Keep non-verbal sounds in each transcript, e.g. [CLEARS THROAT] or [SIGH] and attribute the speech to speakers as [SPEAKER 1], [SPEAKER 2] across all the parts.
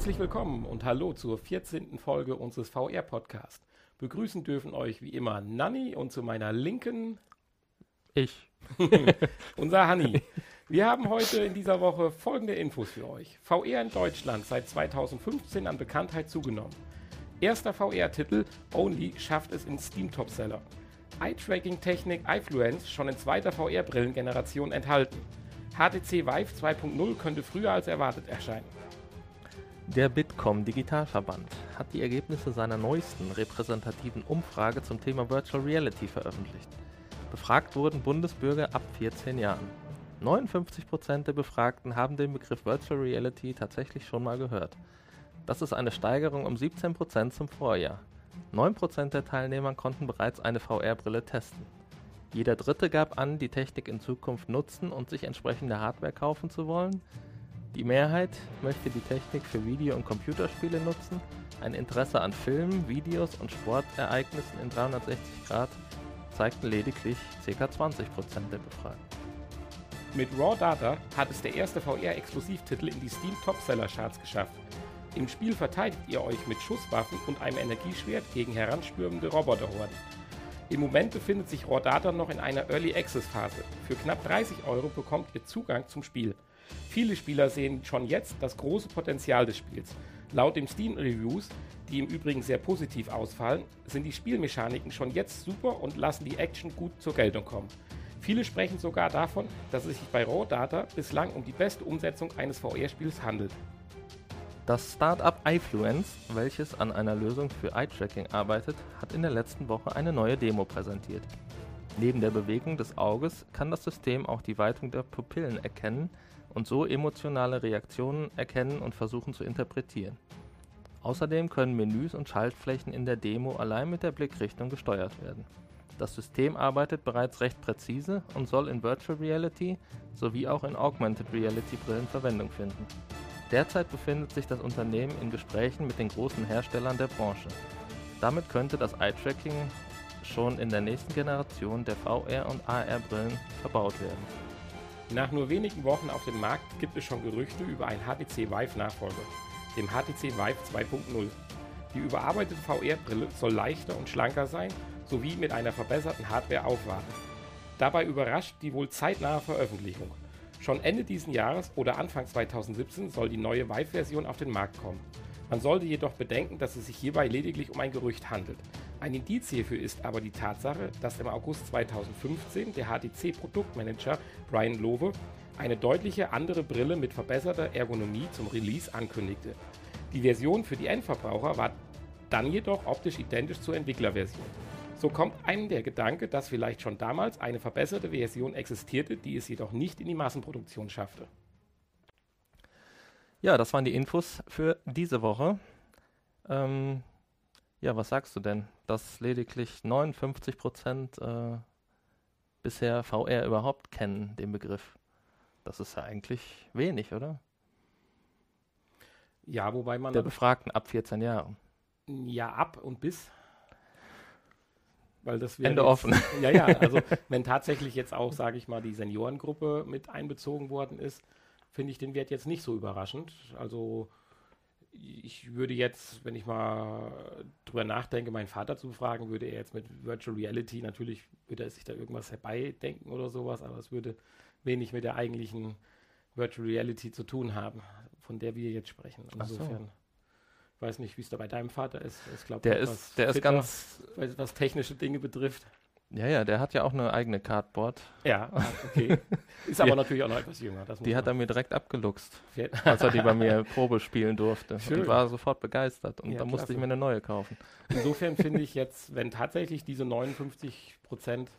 [SPEAKER 1] Herzlich willkommen und hallo zur 14. Folge unseres VR-Podcasts. Begrüßen dürfen euch wie immer Nanni und zu meiner Linken
[SPEAKER 2] ich. [LAUGHS]
[SPEAKER 1] unser Hanni. Wir haben heute in dieser Woche folgende Infos für euch. VR in Deutschland seit 2015 an Bekanntheit zugenommen. Erster VR-Titel Only schafft es in Steam Topseller. Eye-Tracking-Technik iFluence schon in zweiter VR-Brillengeneration enthalten. HTC Vive 2.0 könnte früher als erwartet erscheinen.
[SPEAKER 2] Der Bitkom Digitalverband hat die Ergebnisse seiner neuesten repräsentativen Umfrage zum Thema Virtual Reality veröffentlicht. Befragt wurden Bundesbürger ab 14 Jahren. 59% der Befragten haben den Begriff Virtual Reality tatsächlich schon mal gehört. Das ist eine Steigerung um 17% zum Vorjahr. 9% der Teilnehmer konnten bereits eine VR-Brille testen. Jeder Dritte gab an, die Technik in Zukunft nutzen und sich entsprechende Hardware kaufen zu wollen. Die Mehrheit möchte die Technik für Video- und Computerspiele nutzen. Ein Interesse an Filmen, Videos und Sportereignissen in 360 Grad zeigten lediglich ca. 20% der Befragten.
[SPEAKER 1] Mit Raw Data hat es der erste VR-Exklusivtitel in die Steam Topseller Charts geschafft. Im Spiel verteidigt ihr euch mit Schusswaffen und einem Energieschwert gegen heranstürmende Roboterhorden. Im Moment befindet sich Raw Data noch in einer Early Access Phase. Für knapp 30 Euro bekommt ihr Zugang zum Spiel. Viele Spieler sehen schon jetzt das große Potenzial des Spiels. Laut den Steam Reviews, die im Übrigen sehr positiv ausfallen, sind die Spielmechaniken schon jetzt super und lassen die Action gut zur Geltung kommen. Viele sprechen sogar davon, dass es sich bei Raw Data bislang um die beste Umsetzung eines VR-Spiels handelt.
[SPEAKER 2] Das Startup iFluence, welches an einer Lösung für Eye-Tracking arbeitet, hat in der letzten Woche eine neue Demo präsentiert. Neben der Bewegung des Auges kann das System auch die Weitung der Pupillen erkennen, und so emotionale Reaktionen erkennen und versuchen zu interpretieren. Außerdem können Menüs und Schaltflächen in der Demo allein mit der Blickrichtung gesteuert werden. Das System arbeitet bereits recht präzise und soll in Virtual Reality sowie auch in Augmented Reality Brillen Verwendung finden. Derzeit befindet sich das Unternehmen in Gesprächen mit den großen Herstellern der Branche. Damit könnte das Eye-Tracking schon in der nächsten Generation der VR- und AR-Brillen verbaut werden.
[SPEAKER 1] Nach nur wenigen Wochen auf dem Markt gibt es schon Gerüchte über einen HTC Vive Nachfolger, dem HTC Vive 2.0. Die überarbeitete VR-Brille soll leichter und schlanker sein, sowie mit einer verbesserten Hardware aufwarten. Dabei überrascht die wohl zeitnahe Veröffentlichung. Schon Ende diesen Jahres oder Anfang 2017 soll die neue Vive-Version auf den Markt kommen. Man sollte jedoch bedenken, dass es sich hierbei lediglich um ein Gerücht handelt. Ein Indiz hierfür ist aber die Tatsache, dass im August 2015 der HTC-Produktmanager Brian Lowe eine deutliche andere Brille mit verbesserter Ergonomie zum Release ankündigte. Die Version für die Endverbraucher war dann jedoch optisch identisch zur Entwicklerversion. So kommt einem der Gedanke, dass vielleicht schon damals eine verbesserte Version existierte, die es jedoch nicht in die Massenproduktion schaffte.
[SPEAKER 2] Ja, das waren die Infos für diese Woche. Ähm, ja, was sagst du denn? Dass lediglich 59 Prozent äh, bisher VR überhaupt kennen, den Begriff. Das ist ja eigentlich wenig, oder?
[SPEAKER 1] Ja, wobei man.
[SPEAKER 2] Der Befragten ab 14 Jahren.
[SPEAKER 1] Ja, ab und bis.
[SPEAKER 2] Weil das Ende jetzt, offen.
[SPEAKER 1] Ja, ja, also wenn tatsächlich jetzt auch, sage ich mal, die Seniorengruppe mit einbezogen worden ist, finde ich den Wert jetzt nicht so überraschend. Also ich würde jetzt, wenn ich mal drüber nachdenke, meinen Vater zu fragen, würde er jetzt mit Virtual Reality, natürlich würde er sich da irgendwas herbeidenken oder sowas, aber es würde wenig mit der eigentlichen Virtual Reality zu tun haben, von der wir jetzt sprechen. Insofern. So. Ich weiß nicht, wie es da bei deinem Vater ist.
[SPEAKER 2] Ich glaube, der ist, der ist ganz,
[SPEAKER 1] was technische Dinge betrifft.
[SPEAKER 2] Ja, ja, der hat ja auch eine eigene Cardboard.
[SPEAKER 1] Ja, okay. [LAUGHS] Ist aber natürlich auch noch etwas jünger.
[SPEAKER 2] die hat er mir direkt abgeluxt, als er die bei mir Probe spielen durfte. Schön. Und war sofort begeistert. Und ja, da musste klasse. ich mir eine neue kaufen.
[SPEAKER 1] Insofern [LAUGHS] finde ich jetzt, wenn tatsächlich diese 59 Prozent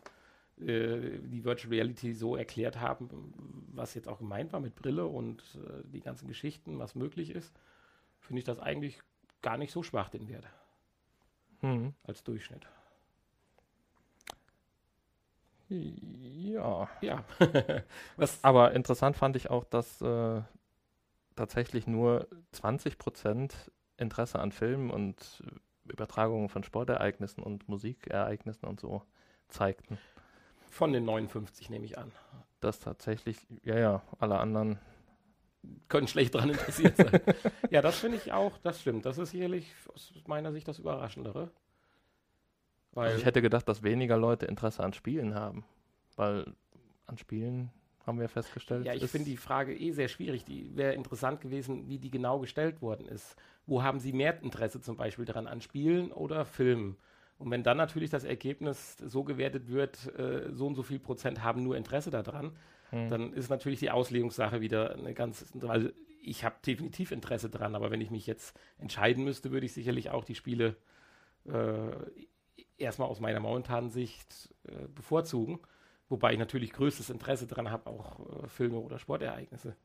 [SPEAKER 1] äh, die Virtual Reality so erklärt haben, was jetzt auch gemeint war mit Brille und äh, die ganzen Geschichten, was möglich ist, finde ich das eigentlich gar nicht so schwach, den Wert. Mhm. Als Durchschnitt.
[SPEAKER 2] Ja. Ja. [LAUGHS] Was? Aber interessant fand ich auch, dass äh, tatsächlich nur 20% Interesse an Filmen und Übertragungen von Sportereignissen und Musikereignissen und so zeigten.
[SPEAKER 1] Von den 59 nehme ich an.
[SPEAKER 2] Das tatsächlich, ja, ja, alle anderen
[SPEAKER 1] können schlecht daran interessiert sein. [LAUGHS] ja, das finde ich auch, das stimmt. Das ist sicherlich aus meiner Sicht das Überraschendere.
[SPEAKER 2] Weil also ich hätte gedacht, dass weniger Leute Interesse an Spielen haben. Weil an Spielen haben wir festgestellt.
[SPEAKER 1] Ja, ich finde die Frage eh sehr schwierig. Die wäre interessant gewesen, wie die genau gestellt worden ist. Wo haben Sie mehr Interesse zum Beispiel daran, an Spielen oder Filmen? Und wenn dann natürlich das Ergebnis so gewertet wird, äh, so und so viel Prozent haben nur Interesse daran, hm. dann ist natürlich die Auslegungssache wieder eine ganz, weil ich habe definitiv Interesse daran, aber wenn ich mich jetzt entscheiden müsste, würde ich sicherlich auch die Spiele äh, erstmal aus meiner momentanen Sicht äh, bevorzugen. Wobei ich natürlich größtes Interesse daran habe, auch äh, Filme oder Sportereignisse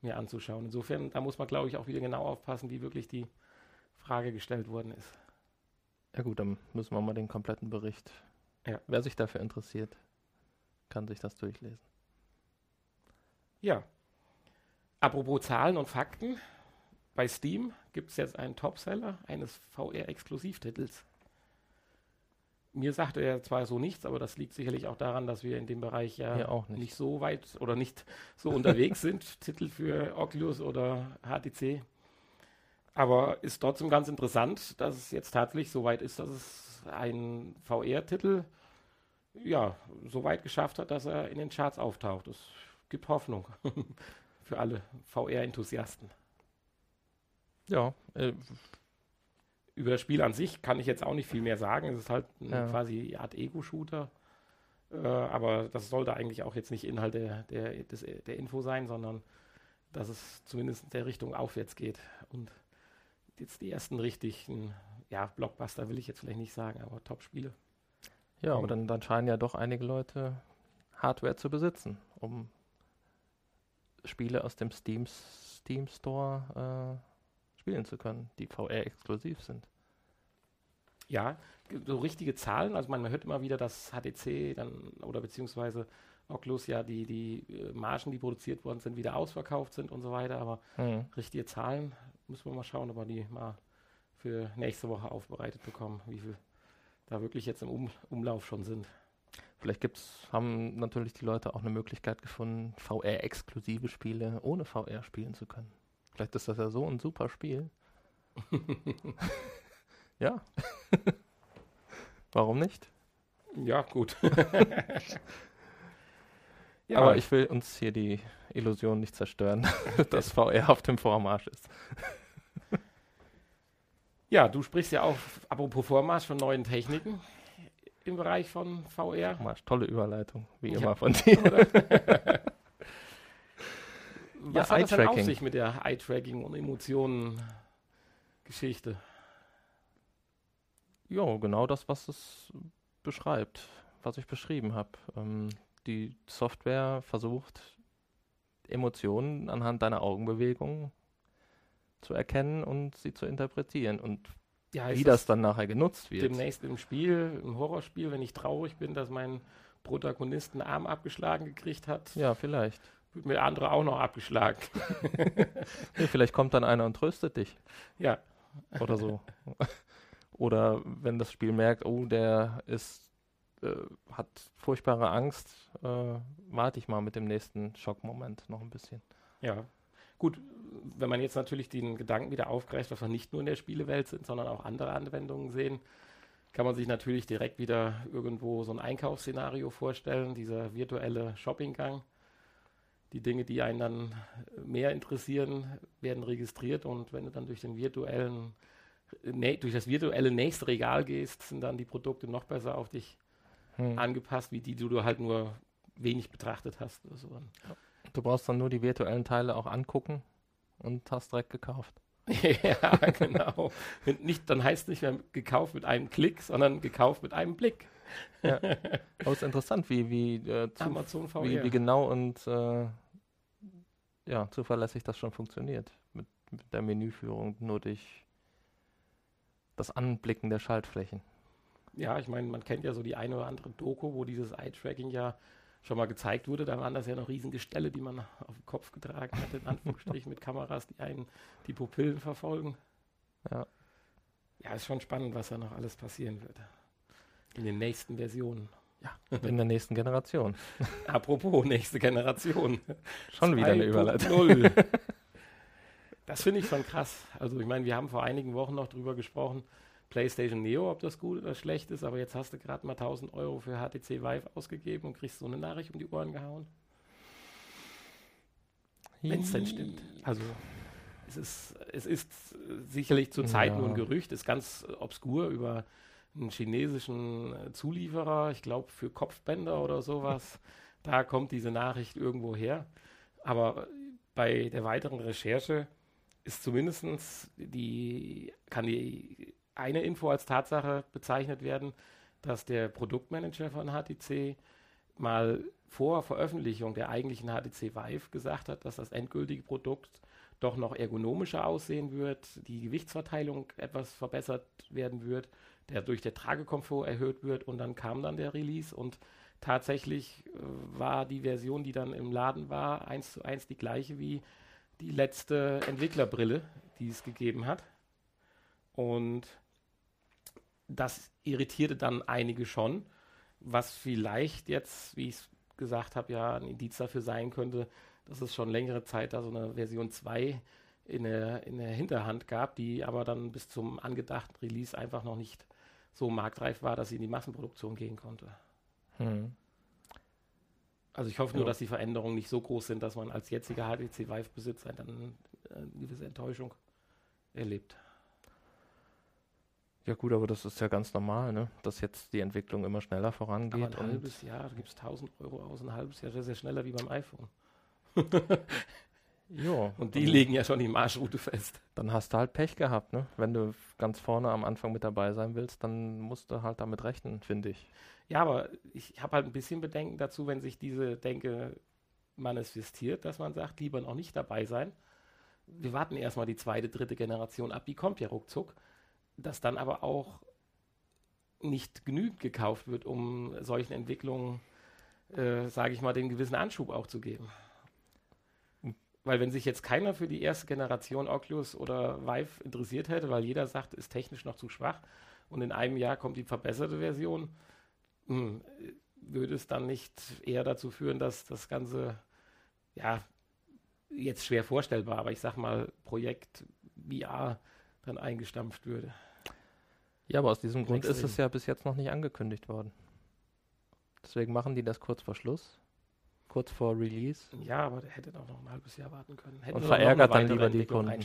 [SPEAKER 1] mir anzuschauen. Insofern, da muss man, glaube ich, auch wieder genau aufpassen, wie wirklich die Frage gestellt worden ist.
[SPEAKER 2] Ja gut, dann müssen wir mal den kompletten Bericht. Ja. Wer sich dafür interessiert, kann sich das durchlesen.
[SPEAKER 1] Ja. Apropos Zahlen und Fakten. Bei Steam gibt es jetzt einen Topseller eines VR-Exklusivtitels mir sagte er zwar so nichts, aber das liegt sicherlich auch daran, dass wir in dem Bereich ja, ja nicht. nicht. so weit oder nicht so unterwegs [LAUGHS] sind, Titel für Oculus oder HTC. Aber ist trotzdem ganz interessant, dass es jetzt tatsächlich so weit ist, dass es ein VR-Titel ja, so weit geschafft hat, dass er in den Charts auftaucht. Das gibt Hoffnung [LAUGHS] für alle VR-Enthusiasten.
[SPEAKER 2] Ja, äh,
[SPEAKER 1] über das Spiel an sich kann ich jetzt auch nicht viel mehr sagen. Es ist halt ja. quasi Art Ego-Shooter. Äh, aber das sollte eigentlich auch jetzt nicht Inhalt der, der, des, der Info sein, sondern dass es zumindest in der Richtung aufwärts geht. Und jetzt die ersten richtigen, ja, Blockbuster will ich jetzt vielleicht nicht sagen, aber Top-Spiele.
[SPEAKER 2] Ja, aber dann, dann scheinen ja doch einige Leute Hardware zu besitzen, um Spiele aus dem Steam, Steam Store äh, spielen zu können, die VR-exklusiv sind.
[SPEAKER 1] Ja, so richtige Zahlen, also man, man hört immer wieder, dass HTC dann oder beziehungsweise Oculus ja die, die äh, Margen, die produziert worden sind, wieder ausverkauft sind und so weiter, aber mhm. richtige Zahlen müssen wir mal schauen, ob wir die mal für nächste Woche aufbereitet bekommen, wie viel da wirklich jetzt im um Umlauf schon sind.
[SPEAKER 2] Vielleicht gibt's, haben natürlich die Leute auch eine Möglichkeit gefunden, VR-exklusive Spiele ohne VR spielen zu können. Vielleicht ist das ja so ein super Spiel. [LAUGHS] ja. [LAUGHS] Warum nicht?
[SPEAKER 1] Ja, gut.
[SPEAKER 2] ja. [LAUGHS] Aber ich will uns hier die Illusion nicht zerstören, dass VR auf dem Vormarsch ist.
[SPEAKER 1] ja, du sprichst ja auch, apropos Vormarsch, von neuen Techniken im Bereich von VR.
[SPEAKER 2] Marsch, tolle Überleitung, wie ja. immer von dir.
[SPEAKER 1] Was ja, hat das denn auf sich mit der Eye-Tracking und Emotionen-Geschichte?
[SPEAKER 2] Ja, genau das, was es beschreibt, was ich beschrieben habe. Ähm, die Software versucht, Emotionen anhand deiner Augenbewegungen zu erkennen und sie zu interpretieren. Und ja, wie das, das dann nachher genutzt wird.
[SPEAKER 1] Demnächst im Spiel, im Horrorspiel, wenn ich traurig bin, dass mein Protagonist einen Arm abgeschlagen gekriegt hat.
[SPEAKER 2] Ja, vielleicht
[SPEAKER 1] wird mir der andere auch noch abgeschlagen. [LAUGHS]
[SPEAKER 2] nee, vielleicht kommt dann einer und tröstet dich.
[SPEAKER 1] Ja.
[SPEAKER 2] Oder so. Oder wenn das Spiel merkt, oh, der ist, äh, hat furchtbare Angst, äh, warte ich mal mit dem nächsten Schockmoment noch ein bisschen.
[SPEAKER 1] Ja. Gut, wenn man jetzt natürlich den Gedanken wieder aufgreift, dass wir nicht nur in der Spielewelt sind, sondern auch andere Anwendungen sehen, kann man sich natürlich direkt wieder irgendwo so ein Einkaufsszenario vorstellen, dieser virtuelle Shoppinggang die Dinge, die einen dann mehr interessieren, werden registriert und wenn du dann durch den virtuellen, durch das virtuelle nächste Regal gehst, sind dann die Produkte noch besser auf dich hm. angepasst, wie die, die du halt nur wenig betrachtet hast. So.
[SPEAKER 2] Du brauchst dann nur die virtuellen Teile auch angucken und hast direkt gekauft. [LAUGHS]
[SPEAKER 1] ja, genau. nicht, dann heißt es nicht mehr gekauft mit einem Klick, sondern gekauft mit einem Blick.
[SPEAKER 2] Ja. [LAUGHS] Aber es ist interessant, wie, wie, äh, zu, Amazon VR. Wie, wie genau und äh, ja, zuverlässig das schon funktioniert. Mit, mit der Menüführung nur durch das Anblicken der Schaltflächen.
[SPEAKER 1] Ja, ich meine, man kennt ja so die eine oder andere Doku, wo dieses Eye-Tracking ja schon mal gezeigt wurde. Da waren das ja noch riesige Ställe, die man auf den Kopf getragen hat, in Anführungsstrichen, mit Kameras, die einen die Pupillen verfolgen. Ja. Ja, ist schon spannend, was da noch alles passieren wird in den nächsten Versionen.
[SPEAKER 2] Ja, [LAUGHS] in der nächsten Generation. [LAUGHS]
[SPEAKER 1] Apropos nächste Generation.
[SPEAKER 2] Schon wieder eine Überleitung. [LAUGHS]
[SPEAKER 1] Das finde ich schon krass. Also ich meine, wir haben vor einigen Wochen noch drüber gesprochen, PlayStation Neo, ob das gut oder schlecht ist, aber jetzt hast du gerade mal 1000 Euro für HTC Vive ausgegeben und kriegst so eine Nachricht um die Ohren gehauen. Wenn es denn stimmt. Also es ist, es ist sicherlich zurzeit ja. nur ein Gerücht, ist ganz obskur über einen chinesischen Zulieferer, ich glaube für Kopfbänder oder sowas. [LAUGHS] da kommt diese Nachricht irgendwo her. Aber bei der weiteren Recherche ist zumindest die, kann die eine Info als Tatsache bezeichnet werden, dass der Produktmanager von HTC mal vor Veröffentlichung der eigentlichen HTC Vive gesagt hat, dass das endgültige Produkt doch noch ergonomischer aussehen wird, die Gewichtsverteilung etwas verbessert werden wird, der durch der Tragekomfort erhöht wird und dann kam dann der Release und tatsächlich äh, war die Version, die dann im Laden war, eins zu eins die gleiche wie die letzte Entwicklerbrille, die es gegeben hat. Und das irritierte dann einige schon, was vielleicht jetzt, wie ich es gesagt habe, ja ein Indiz dafür sein könnte, dass es schon längere Zeit da so eine Version 2 in der, in der Hinterhand gab, die aber dann bis zum angedachten Release einfach noch nicht so marktreif war, dass sie in die Massenproduktion gehen konnte. Hm. Also ich hoffe nur, ja. dass die Veränderungen nicht so groß sind, dass man als jetziger HTC Vive-Besitzer dann eine gewisse Enttäuschung erlebt.
[SPEAKER 2] Ja gut, aber das ist ja ganz normal, ne? dass jetzt die Entwicklung immer schneller vorangeht.
[SPEAKER 1] Aber ein halbes Jahr, da gibt es 1000 Euro aus, ein halbes Jahr sehr, sehr schneller wie beim iPhone. [LAUGHS]
[SPEAKER 2] ja.
[SPEAKER 1] Und die legen ja schon die Marschroute fest.
[SPEAKER 2] Dann hast du halt Pech gehabt, ne? Wenn du ganz vorne am Anfang mit dabei sein willst, dann musst du halt damit rechnen, finde ich.
[SPEAKER 1] Ja, aber ich habe halt ein bisschen Bedenken dazu, wenn sich diese Denke manifestiert, dass man sagt, lieber noch nicht dabei sein. Wir warten erstmal die zweite, dritte Generation ab, die kommt ja ruckzuck dass dann aber auch nicht genügend gekauft wird, um solchen Entwicklungen, äh, sage ich mal, den gewissen Anschub auch zu geben. Weil wenn sich jetzt keiner für die erste Generation Oculus oder Vive interessiert hätte, weil jeder sagt, ist technisch noch zu schwach und in einem Jahr kommt die verbesserte Version, mh, hm, würde es dann nicht eher dazu führen, dass das Ganze, ja, jetzt schwer vorstellbar, aber ich sag mal, Projekt VR dann eingestampft würde.
[SPEAKER 2] Ja, aber aus diesem Grund ist es ja bis jetzt noch nicht angekündigt worden. Deswegen machen die das kurz vor Schluss, kurz vor Release.
[SPEAKER 1] Ja, aber der hätte doch noch ein halbes Jahr warten können.
[SPEAKER 2] Hätten Und verärgert dann lieber die Kunden.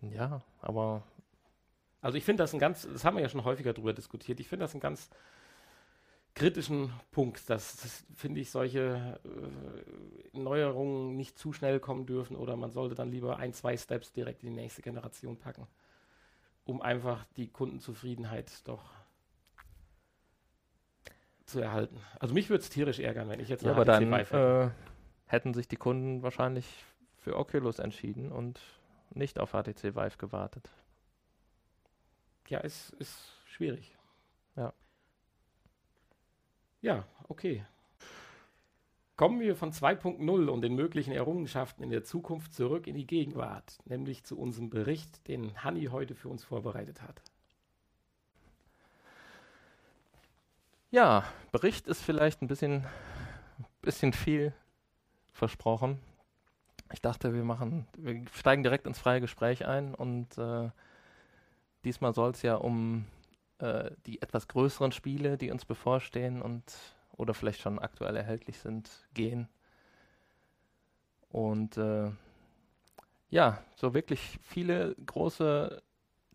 [SPEAKER 2] [LAUGHS] ja, aber.
[SPEAKER 1] Also ich finde das ein ganz, das haben wir ja schon häufiger darüber diskutiert, ich finde das einen ganz kritischen Punkt, dass, das, finde ich, solche äh, Neuerungen nicht zu schnell kommen dürfen oder man sollte dann lieber ein, zwei Steps direkt in die nächste Generation packen um einfach die Kundenzufriedenheit doch zu erhalten. Also mich würde es tierisch ärgern, wenn ich jetzt
[SPEAKER 2] ja, aber dann äh, hätten sich die Kunden wahrscheinlich für Oculus entschieden und nicht auf HTC Vive gewartet.
[SPEAKER 1] Ja, es ist schwierig.
[SPEAKER 2] Ja.
[SPEAKER 1] Ja, okay. Kommen wir von 2.0 und den möglichen Errungenschaften in der Zukunft zurück in die Gegenwart, nämlich zu unserem Bericht, den Hanni heute für uns vorbereitet hat.
[SPEAKER 2] Ja, Bericht ist vielleicht ein bisschen, bisschen viel versprochen. Ich dachte, wir machen, wir steigen direkt ins freie Gespräch ein und äh, diesmal soll es ja um äh, die etwas größeren Spiele, die uns bevorstehen und oder vielleicht schon aktuell erhältlich sind, gehen. Und äh, ja, so wirklich viele große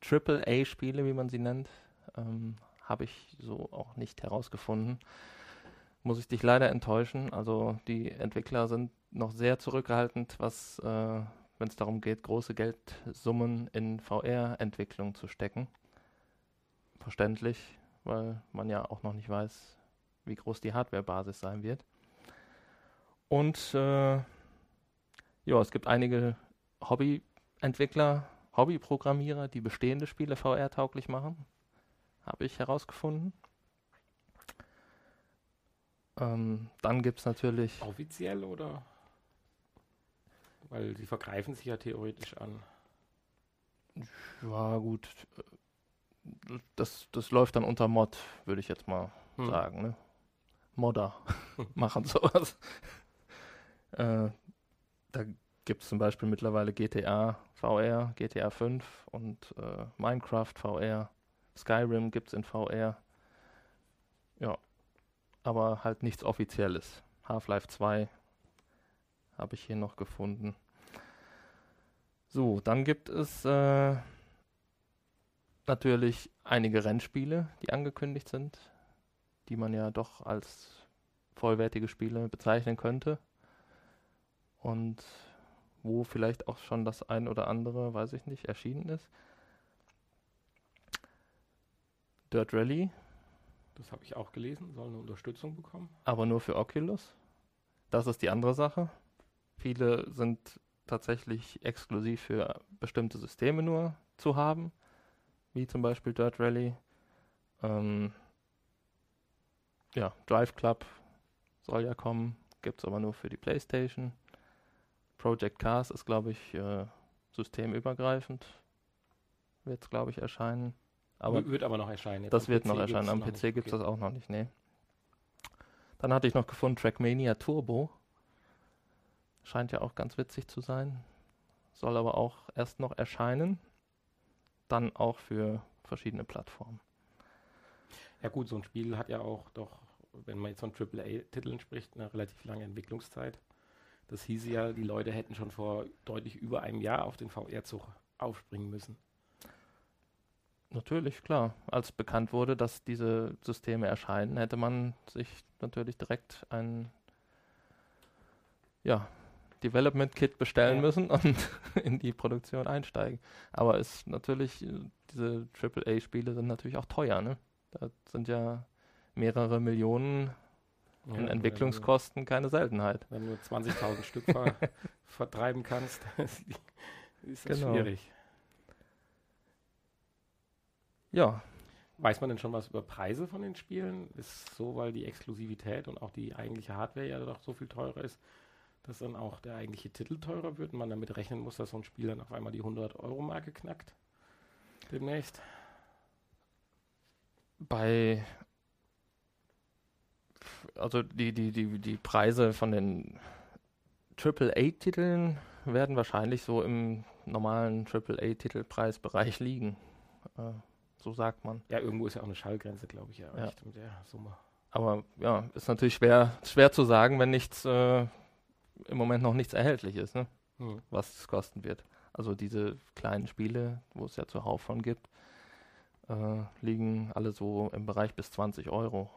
[SPEAKER 2] AAA-Spiele, wie man sie nennt, ähm, habe ich so auch nicht herausgefunden. Muss ich dich leider enttäuschen. Also die Entwickler sind noch sehr zurückhaltend, was, äh, wenn es darum geht, große Geldsummen in VR-Entwicklung zu stecken. Verständlich, weil man ja auch noch nicht weiß, wie groß die Hardware-Basis sein wird. Und äh, ja, es gibt einige Hobby-Entwickler, Hobby-Programmierer, die bestehende Spiele VR-tauglich machen. Habe ich herausgefunden. Ähm, dann gibt es natürlich.
[SPEAKER 1] Offiziell oder? Weil sie vergreifen sich ja theoretisch an.
[SPEAKER 2] Ja, gut. Das, das läuft dann unter Mod, würde ich jetzt mal hm. sagen. Ne? Modder [LAUGHS] machen sowas. äh, da gibt es zum Beispiel mittlerweile GTA VR, GTA 5 und äh, Minecraft VR. Skyrim gibt es in VR. Ja, aber halt nichts Offizielles. Half-Life 2 habe ich hier noch gefunden. So, dann gibt es äh, natürlich einige Rennspiele, die angekündigt sind, die man ja doch als vollwertige Spiele bezeichnen könnte. Und wo vielleicht auch schon das ein oder andere, weiß ich nicht, erschienen ist. Dirt Rally.
[SPEAKER 1] Das habe ich auch gelesen, soll eine Unterstützung bekommen.
[SPEAKER 2] Aber nur für Oculus. Das ist die andere Sache. Viele sind tatsächlich exklusiv für bestimmte Systeme nur zu haben, wie zum Beispiel Dirt Rally. Ähm, ja, Drive Club soll ja kommen, gibt es aber nur für die PlayStation. Project Cars ist, glaube ich, äh, systemübergreifend. Wird es, glaube ich, erscheinen.
[SPEAKER 1] Aber wird aber noch erscheinen.
[SPEAKER 2] Jetzt das wird PC noch erscheinen. Am PC gibt es das auch noch nicht, nee. Dann hatte ich noch gefunden Trackmania Turbo. Scheint ja auch ganz witzig zu sein. Soll aber auch erst noch erscheinen. Dann auch für verschiedene Plattformen.
[SPEAKER 1] Ja gut, so ein Spiel hat ja auch doch, wenn man jetzt von AAA-Titeln spricht, eine relativ lange Entwicklungszeit. Das hieße ja, die Leute hätten schon vor deutlich über einem Jahr auf den VR-Zug aufspringen müssen.
[SPEAKER 2] Natürlich, klar. Als bekannt wurde, dass diese Systeme erscheinen, hätte man sich natürlich direkt ein ja, Development Kit bestellen ja. müssen [LAUGHS] und in die Produktion einsteigen. Aber ist natürlich, diese AAA-Spiele sind natürlich auch teuer, ne? Da sind ja mehrere Millionen in ja, Entwicklungskosten keine Seltenheit.
[SPEAKER 1] Wenn du 20.000 Stück ver [LAUGHS] vertreiben kannst, [LAUGHS] ist das genau. schwierig.
[SPEAKER 2] Ja.
[SPEAKER 1] Weiß man denn schon was über Preise von den Spielen? Ist so, weil die Exklusivität und auch die eigentliche Hardware ja doch so viel teurer ist, dass dann auch der eigentliche Titel teurer wird und man damit rechnen muss, dass so ein Spiel dann auf einmal die 100-Euro-Marke knackt? Demnächst?
[SPEAKER 2] Bei also die, die, die, die Preise von den AAA-Titeln werden wahrscheinlich so im normalen AAA-Titelpreisbereich liegen. So sagt man.
[SPEAKER 1] Ja, irgendwo ist ja auch eine Schallgrenze, glaube ich,
[SPEAKER 2] erreicht ja. mit der Summe. Aber ja, ist natürlich schwer, schwer zu sagen, wenn nichts äh, im Moment noch nichts erhältlich ist, ne? Hm. was es kosten wird. Also diese kleinen Spiele, wo es ja zuhauf von gibt, äh, liegen alle so im Bereich bis 20 Euro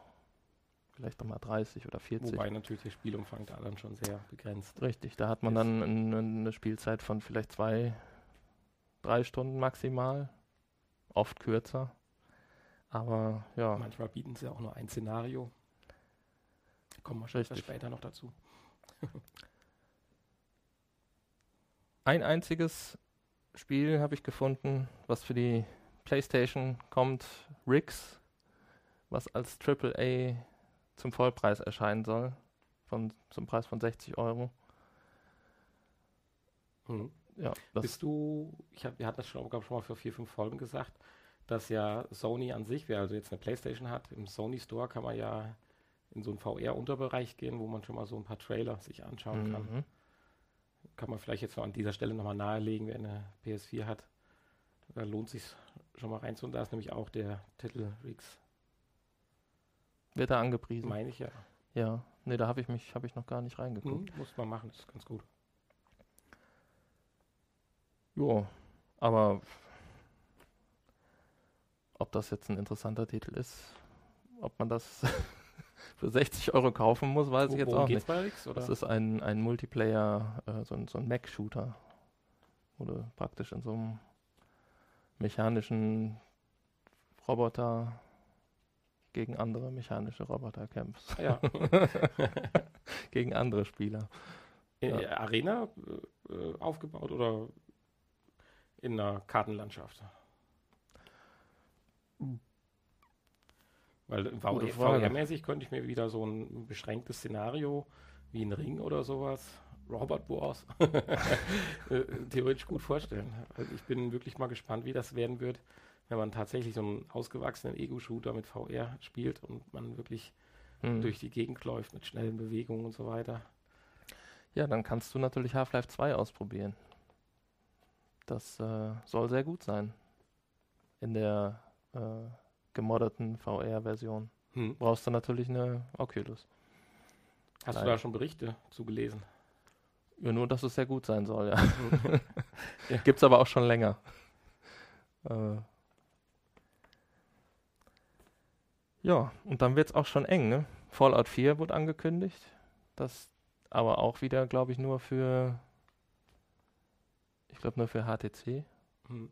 [SPEAKER 2] vielleicht nochmal 30 oder 40.
[SPEAKER 1] Wobei natürlich der Spielumfang da dann schon sehr begrenzt
[SPEAKER 2] Richtig, da hat man dann eine Spielzeit von vielleicht zwei, drei Stunden maximal, oft kürzer. Aber ja.
[SPEAKER 1] Manchmal bieten sie auch nur ein Szenario. Kommen wir Richtig. später noch dazu. [LAUGHS]
[SPEAKER 2] ein einziges Spiel habe ich gefunden, was für die PlayStation kommt, Riggs, was als AAA zum Vollpreis erscheinen soll. Von, zum Preis von 60 Euro.
[SPEAKER 1] Hm. Ja, Bist du, ich hab, wir hatten das schon, glaub, schon mal für vier, fünf Folgen gesagt, dass ja Sony an sich, wer also jetzt eine Playstation hat, im Sony Store kann man ja in so einen VR-Unterbereich gehen, wo man schon mal so ein paar Trailer sich anschauen mhm. kann. Kann man vielleicht jetzt noch an dieser Stelle nochmal nahelegen, wer eine PS4 hat. Da lohnt sich schon mal reinzuholen. Da ist nämlich auch der Titel Riggs
[SPEAKER 2] wird er angepriesen?
[SPEAKER 1] Meine ich ja.
[SPEAKER 2] Ja, nee, da habe ich mich, habe ich noch gar nicht reingeguckt.
[SPEAKER 1] Hm, muss man machen, das ist ganz gut.
[SPEAKER 2] Jo, aber ob das jetzt ein interessanter Titel ist, ob man das [LAUGHS] für 60 Euro kaufen muss, weiß Wo, ich jetzt auch nicht.
[SPEAKER 1] Nix,
[SPEAKER 2] das ist ein, ein Multiplayer, äh, so ein, so ein Mac-Shooter, du praktisch in so einem mechanischen Roboter gegen andere mechanische Roboter kämpfst.
[SPEAKER 1] Ja. [LAUGHS]
[SPEAKER 2] gegen andere Spieler.
[SPEAKER 1] In ja. Arena äh, aufgebaut oder in einer Kartenlandschaft? Weil VR-mäßig könnte ich mir wieder so ein beschränktes Szenario wie ein Ring oder sowas, Robert Wars, [LAUGHS] äh, theoretisch gut vorstellen. Also ich bin wirklich mal gespannt, wie das werden wird, wenn man tatsächlich so einen ausgewachsenen Ego-Shooter mit VR spielt und man wirklich
[SPEAKER 2] Hm.
[SPEAKER 1] durch die Gegend läuft mit schnellen Bewegungen und so weiter.
[SPEAKER 2] Ja, dann kannst du natürlich Half-Life 2 ausprobieren. Das äh, soll sehr gut sein. In der äh, gemodderten VR-Version.
[SPEAKER 1] Hm.
[SPEAKER 2] Brauchst du natürlich eine Oculus.
[SPEAKER 1] Hast
[SPEAKER 2] Nein.
[SPEAKER 1] du da schon Berichte zugelesen?
[SPEAKER 2] Ja, nur, dass es sehr gut sein soll, ja. [LAUGHS]
[SPEAKER 1] Ja.
[SPEAKER 2] Gibt's aber auch schon länger. Äh, ja, und dann wird's auch schon eng, ne? Fallout 4 wurde angekündigt. Das aber auch wieder, glaube ich, nur für, ich glaube nur für HTC.
[SPEAKER 1] Hm.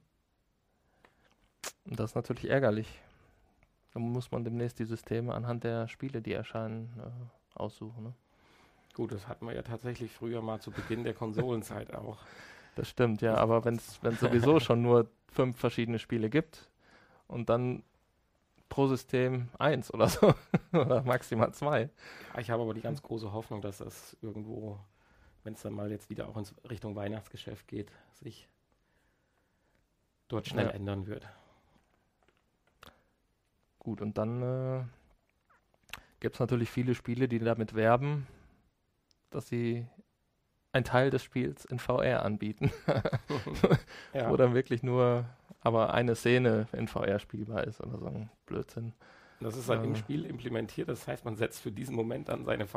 [SPEAKER 2] Und das ist natürlich ärgerlich. Da muss man demnächst die Systeme anhand der Spiele, die erscheinen, äh, aussuchen. Ne?
[SPEAKER 1] Gut, das hatten wir ja tatsächlich früher mal zu Beginn der Konsolenzeit auch. [LAUGHS]
[SPEAKER 2] Das stimmt, ja, aber wenn es [LAUGHS] sowieso schon nur fünf verschiedene Spiele gibt und dann pro System eins oder so, [LAUGHS] oder maximal zwei.
[SPEAKER 1] Ja, ich habe aber die ganz große Hoffnung, dass das irgendwo, wenn es dann mal jetzt wieder auch in Richtung Weihnachtsgeschäft geht, sich dort schnell
[SPEAKER 2] Ja.
[SPEAKER 1] ändern wird.
[SPEAKER 2] Gut, und dann äh, gibt es natürlich viele Spiele, die damit werben, dass sie einen Teil des Spiels in VR anbieten, [LAUGHS]
[SPEAKER 1] ja.
[SPEAKER 2] wo dann wirklich nur aber eine Szene in VR spielbar ist oder so ein Blödsinn.
[SPEAKER 1] Das ist dann im
[SPEAKER 2] Äh.
[SPEAKER 1] Spiel implementiert, das heißt, man setzt für diesen Moment dann seine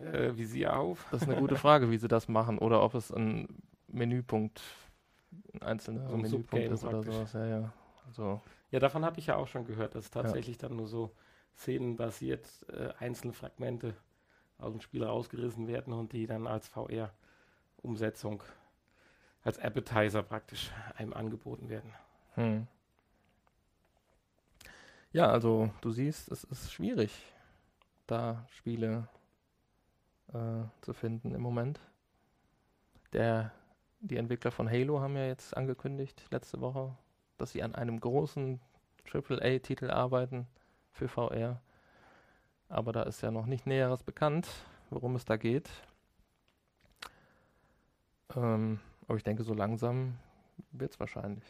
[SPEAKER 1] VR-Visier auf.
[SPEAKER 2] Das ist eine gute Frage, wie sie das machen oder ob es ein Menüpunkt, ein einzelner
[SPEAKER 1] So ein
[SPEAKER 2] Menüpunkt ist oder
[SPEAKER 1] praktisch.
[SPEAKER 2] sowas. Ja, ja. Also,
[SPEAKER 1] Ja, davon hatte ich ja auch schon gehört, dass tatsächlich dann nur so szenenbasiert äh, einzelne Fragmente aus dem Spiel rausgerissen werden und die dann als VR-Umsetzung, als Appetizer praktisch einem angeboten werden.
[SPEAKER 2] hm. Ja, also du siehst, es ist schwierig, da Spiele äh, zu finden im Moment. Der, die Entwickler von Halo haben ja jetzt angekündigt, letzte Woche, dass sie an einem großen AAA-Titel arbeiten für VR. Aber da ist ja noch nicht Näheres bekannt, worum es da geht. Ähm, aber ich denke, so langsam wird es wahrscheinlich,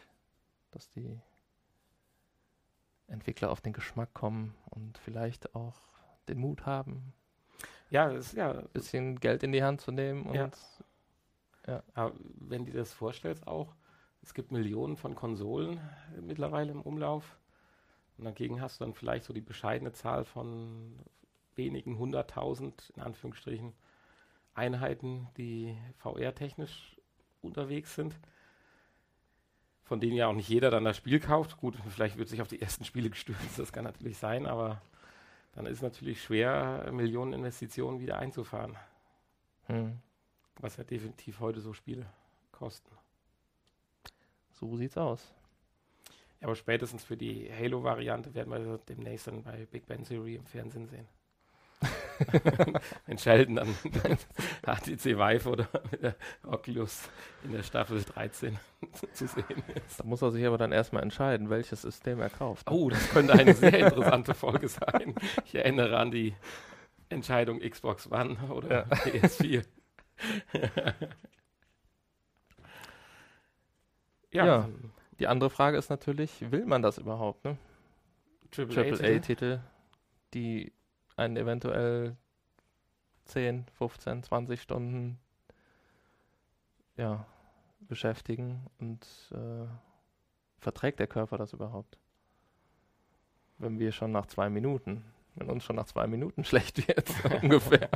[SPEAKER 2] dass die Entwickler auf den Geschmack kommen und vielleicht auch den Mut haben,
[SPEAKER 1] Ja, ist ja,
[SPEAKER 2] ein bisschen Geld in die Hand zu nehmen und
[SPEAKER 1] Ja. aber wenn du dir das vorstellst auch, es gibt Millionen von Konsolen äh, mittlerweile im Umlauf und dagegen hast du dann vielleicht so die bescheidene Zahl von wenigen hunderttausend, in Anführungsstrichen, Einheiten, die VR-technisch unterwegs sind, von denen ja auch nicht jeder dann das Spiel kauft. Gut, vielleicht wird sich auf die ersten Spiele gestürzt, das kann natürlich sein, aber dann ist es natürlich schwer, Millionen Investitionen wieder einzufahren,
[SPEAKER 2] hm,
[SPEAKER 1] was ja definitiv heute so Spiele kosten.
[SPEAKER 2] so sieht's aus.
[SPEAKER 1] Ja, aber spätestens für die Halo-Variante werden wir demnächst dann bei Big Bang Theory im Fernsehen sehen. [LAUGHS] Wenn Sheldon dann [LAUGHS] HTC Vive oder der Oculus in der Staffel 13 [LAUGHS] zu sehen ist.
[SPEAKER 2] Da muss er sich aber dann erstmal entscheiden, welches System er kauft.
[SPEAKER 1] Oh, das könnte eine sehr interessante Folge sein. Ich erinnere an die Entscheidung Xbox One oder
[SPEAKER 2] Ja.
[SPEAKER 1] PS4. ja,
[SPEAKER 2] Ja. Die andere Frage ist natürlich, will man das überhaupt, ne?
[SPEAKER 1] Triple
[SPEAKER 2] AAA-Titel, die einen eventuell 10, 15, 20 Stunden ja, beschäftigen und äh, verträgt der Körper das überhaupt? Wenn wir schon nach zwei Minuten, wenn uns schon nach zwei Minuten [LAUGHS] schlecht wird, [LAUGHS] ungefähr.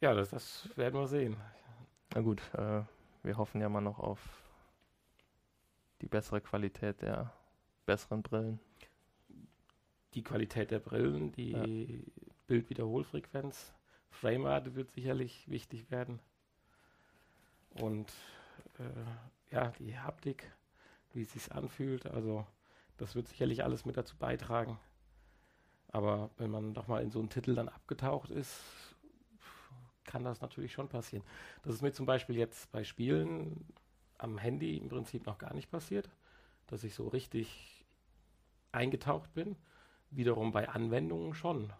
[SPEAKER 1] Ja, das, das werden wir sehen.
[SPEAKER 2] Na gut, äh, wir hoffen ja mal noch auf die bessere Qualität der besseren Brillen.
[SPEAKER 1] Die Qualität der Brillen, die Bildwiederholfrequenz, Framerate wird sicherlich wichtig werden. Und äh, ja, die Haptik, wie es sich anfühlt, also das wird sicherlich alles mit dazu beitragen. Aber wenn man doch mal in so einen Titel dann abgetaucht ist, kann das natürlich schon passieren. Das ist mir zum Beispiel jetzt bei Spielen am Handy im Prinzip noch gar nicht passiert, dass ich so richtig eingetaucht bin. Wiederum bei Anwendungen schon.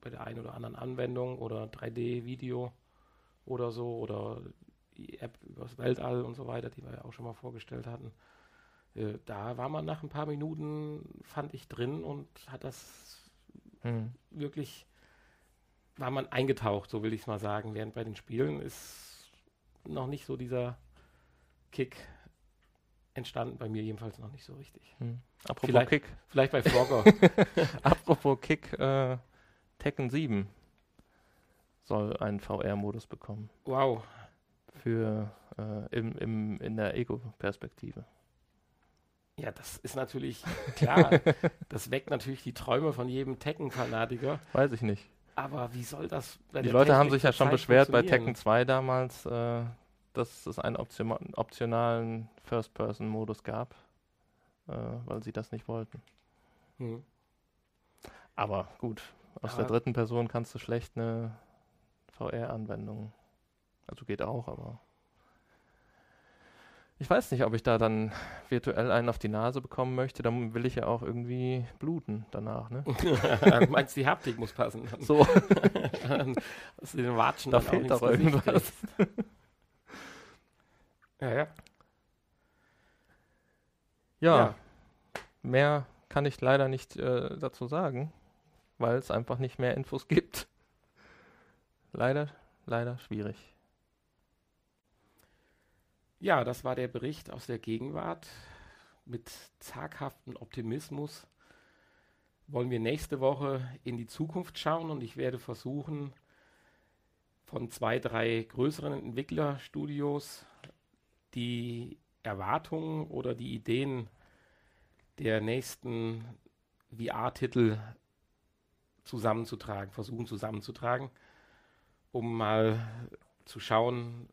[SPEAKER 1] Bei der einen oder anderen Anwendung oder 3D-Video oder so oder die App übers Weltall und so weiter, die wir ja auch schon mal vorgestellt hatten. Äh, da war man nach ein paar Minuten, fand ich, drin und hat das hm. wirklich, war man eingetaucht, so will ich es mal sagen. Während bei den Spielen ist noch nicht so dieser Kick entstanden, bei mir jedenfalls noch nicht so richtig. Hm.
[SPEAKER 2] Apropos
[SPEAKER 1] vielleicht,
[SPEAKER 2] Kick.
[SPEAKER 1] Vielleicht bei Frogger. [LAUGHS]
[SPEAKER 2] Apropos Kick, äh, Tekken 7 soll einen VR-Modus bekommen.
[SPEAKER 1] Wow.
[SPEAKER 2] Für äh, im, im, in der Ego-Perspektive.
[SPEAKER 1] Ja, das ist natürlich klar. [LAUGHS] das weckt natürlich die Träume von jedem Tekken-Fanatiker.
[SPEAKER 2] Weiß ich nicht.
[SPEAKER 1] Aber wie soll das?
[SPEAKER 2] die Leute Technik haben sich ja schon beschwert bei Tekken 2 damals, äh, dass es einen Option optionalen First-Person-Modus gab, äh, weil sie das nicht wollten. Hm. Aber gut, aus aber der dritten Person kannst du schlecht eine VR-Anwendung. Also geht auch, aber. Ich weiß nicht, ob ich da dann virtuell einen auf die Nase bekommen möchte. Dann will ich ja auch irgendwie bluten danach, ne? [LAUGHS]
[SPEAKER 1] du meinst, die Haptik muss passen.
[SPEAKER 2] So. [LAUGHS]
[SPEAKER 1] Dass du den Watschen
[SPEAKER 2] da fehlt doch irgendwas.
[SPEAKER 1] Ja, ja.
[SPEAKER 2] Ja, ja. mehr kann ich leider nicht äh, dazu sagen, weil es einfach nicht mehr Infos [LAUGHS] gibt. Leider, leider schwierig.
[SPEAKER 1] Ja, das war der Bericht aus der Gegenwart. Mit zaghaftem Optimismus wollen wir nächste Woche in die Zukunft schauen und ich werde versuchen, von zwei, drei größeren Entwicklerstudios die Erwartungen oder die Ideen der nächsten VR-Titel zusammenzutragen, versuchen zusammenzutragen, um mal zu schauen,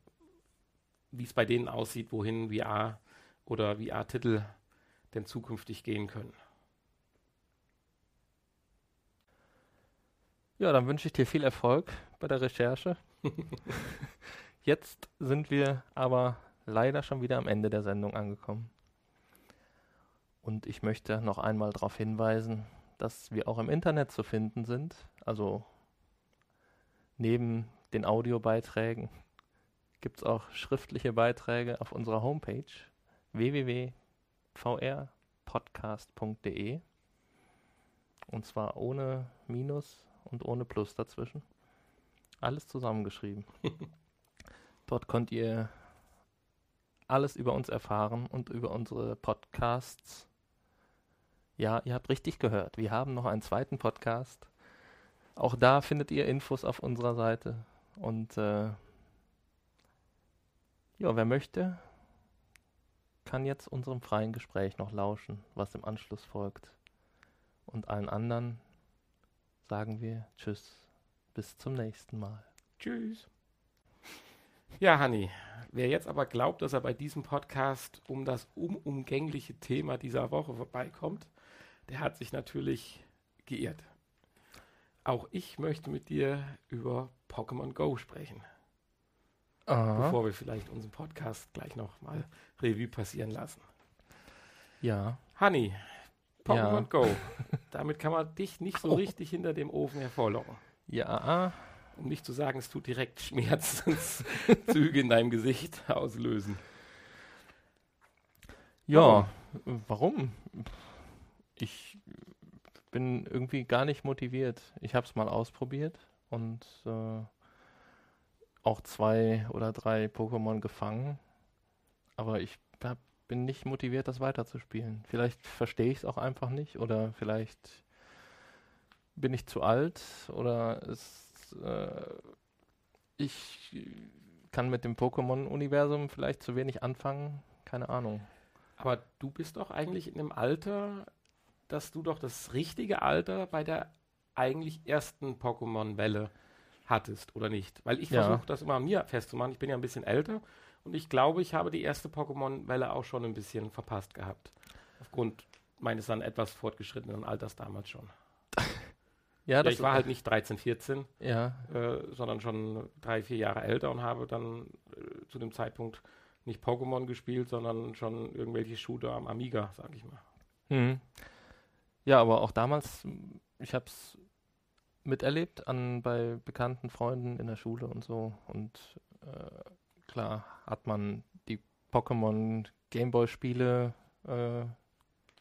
[SPEAKER 1] wie es bei denen aussieht, wohin VR oder VR-Titel denn zukünftig gehen können.
[SPEAKER 2] Ja, dann wünsche ich dir viel Erfolg bei der Recherche. [LAUGHS] Jetzt sind wir aber leider schon wieder am Ende der Sendung angekommen. Und ich möchte noch einmal darauf hinweisen, dass wir auch im Internet zu finden sind. Also neben den Audiobeiträgen gibt es auch schriftliche Beiträge auf unserer Homepage www.vrpodcast.de und zwar ohne Minus und ohne Plus dazwischen. Alles zusammengeschrieben. [LAUGHS] Dort könnt ihr alles über uns erfahren und über unsere Podcasts. Ja, ihr habt richtig gehört. Wir haben noch einen zweiten Podcast. Auch da findet ihr Infos auf unserer Seite. Und äh, ja, wer möchte, kann jetzt unserem freien Gespräch noch lauschen, was im Anschluss folgt. Und allen anderen sagen wir Tschüss, bis zum nächsten Mal.
[SPEAKER 1] Tschüss. Ja, Hanni, wer jetzt aber glaubt, dass er bei diesem Podcast um das unumgängliche Thema dieser Woche vorbeikommt, der hat sich natürlich geirrt. Auch ich möchte mit dir über Pokémon Go sprechen. Aha. bevor wir vielleicht unseren Podcast gleich noch mal Revue passieren lassen.
[SPEAKER 2] Ja.
[SPEAKER 1] Honey, Pokémon ja. Go. [LAUGHS] Damit kann man dich nicht so oh. richtig hinter dem Ofen hervorlocken.
[SPEAKER 2] Ja.
[SPEAKER 1] Um nicht zu sagen, es tut direkt Schmerzenszüge in deinem Gesicht auslösen.
[SPEAKER 2] Ja, warum? Ich bin irgendwie gar nicht motiviert. Ich habe es mal ausprobiert und äh, auch zwei oder drei Pokémon gefangen. Aber ich hab, bin nicht motiviert, das weiterzuspielen. Vielleicht verstehe ich es auch einfach nicht oder vielleicht bin ich zu alt oder äh, ich kann mit dem Pokémon-Universum vielleicht zu wenig anfangen. Keine Ahnung.
[SPEAKER 1] Aber du bist doch eigentlich in einem Alter, dass du doch das richtige Alter bei der eigentlich ersten Pokémon-Welle hattest oder nicht. Weil ich ja. versuche das immer an mir festzumachen. Ich bin ja ein bisschen älter und ich glaube, ich habe die erste Pokémon-Welle auch schon ein bisschen verpasst gehabt. Aufgrund meines dann etwas fortgeschrittenen Alters damals schon. Ja, ja, ich war halt nicht 13, 14,
[SPEAKER 2] ja.
[SPEAKER 1] äh, sondern schon drei, vier Jahre älter und habe dann äh, zu dem Zeitpunkt nicht Pokémon gespielt, sondern schon irgendwelche Shooter am Amiga, sag ich mal.
[SPEAKER 2] Mhm. Ja, aber auch damals, ich habe es miterlebt an bei bekannten Freunden in der Schule und so. Und äh, klar hat man die Pokémon Gameboy-Spiele äh,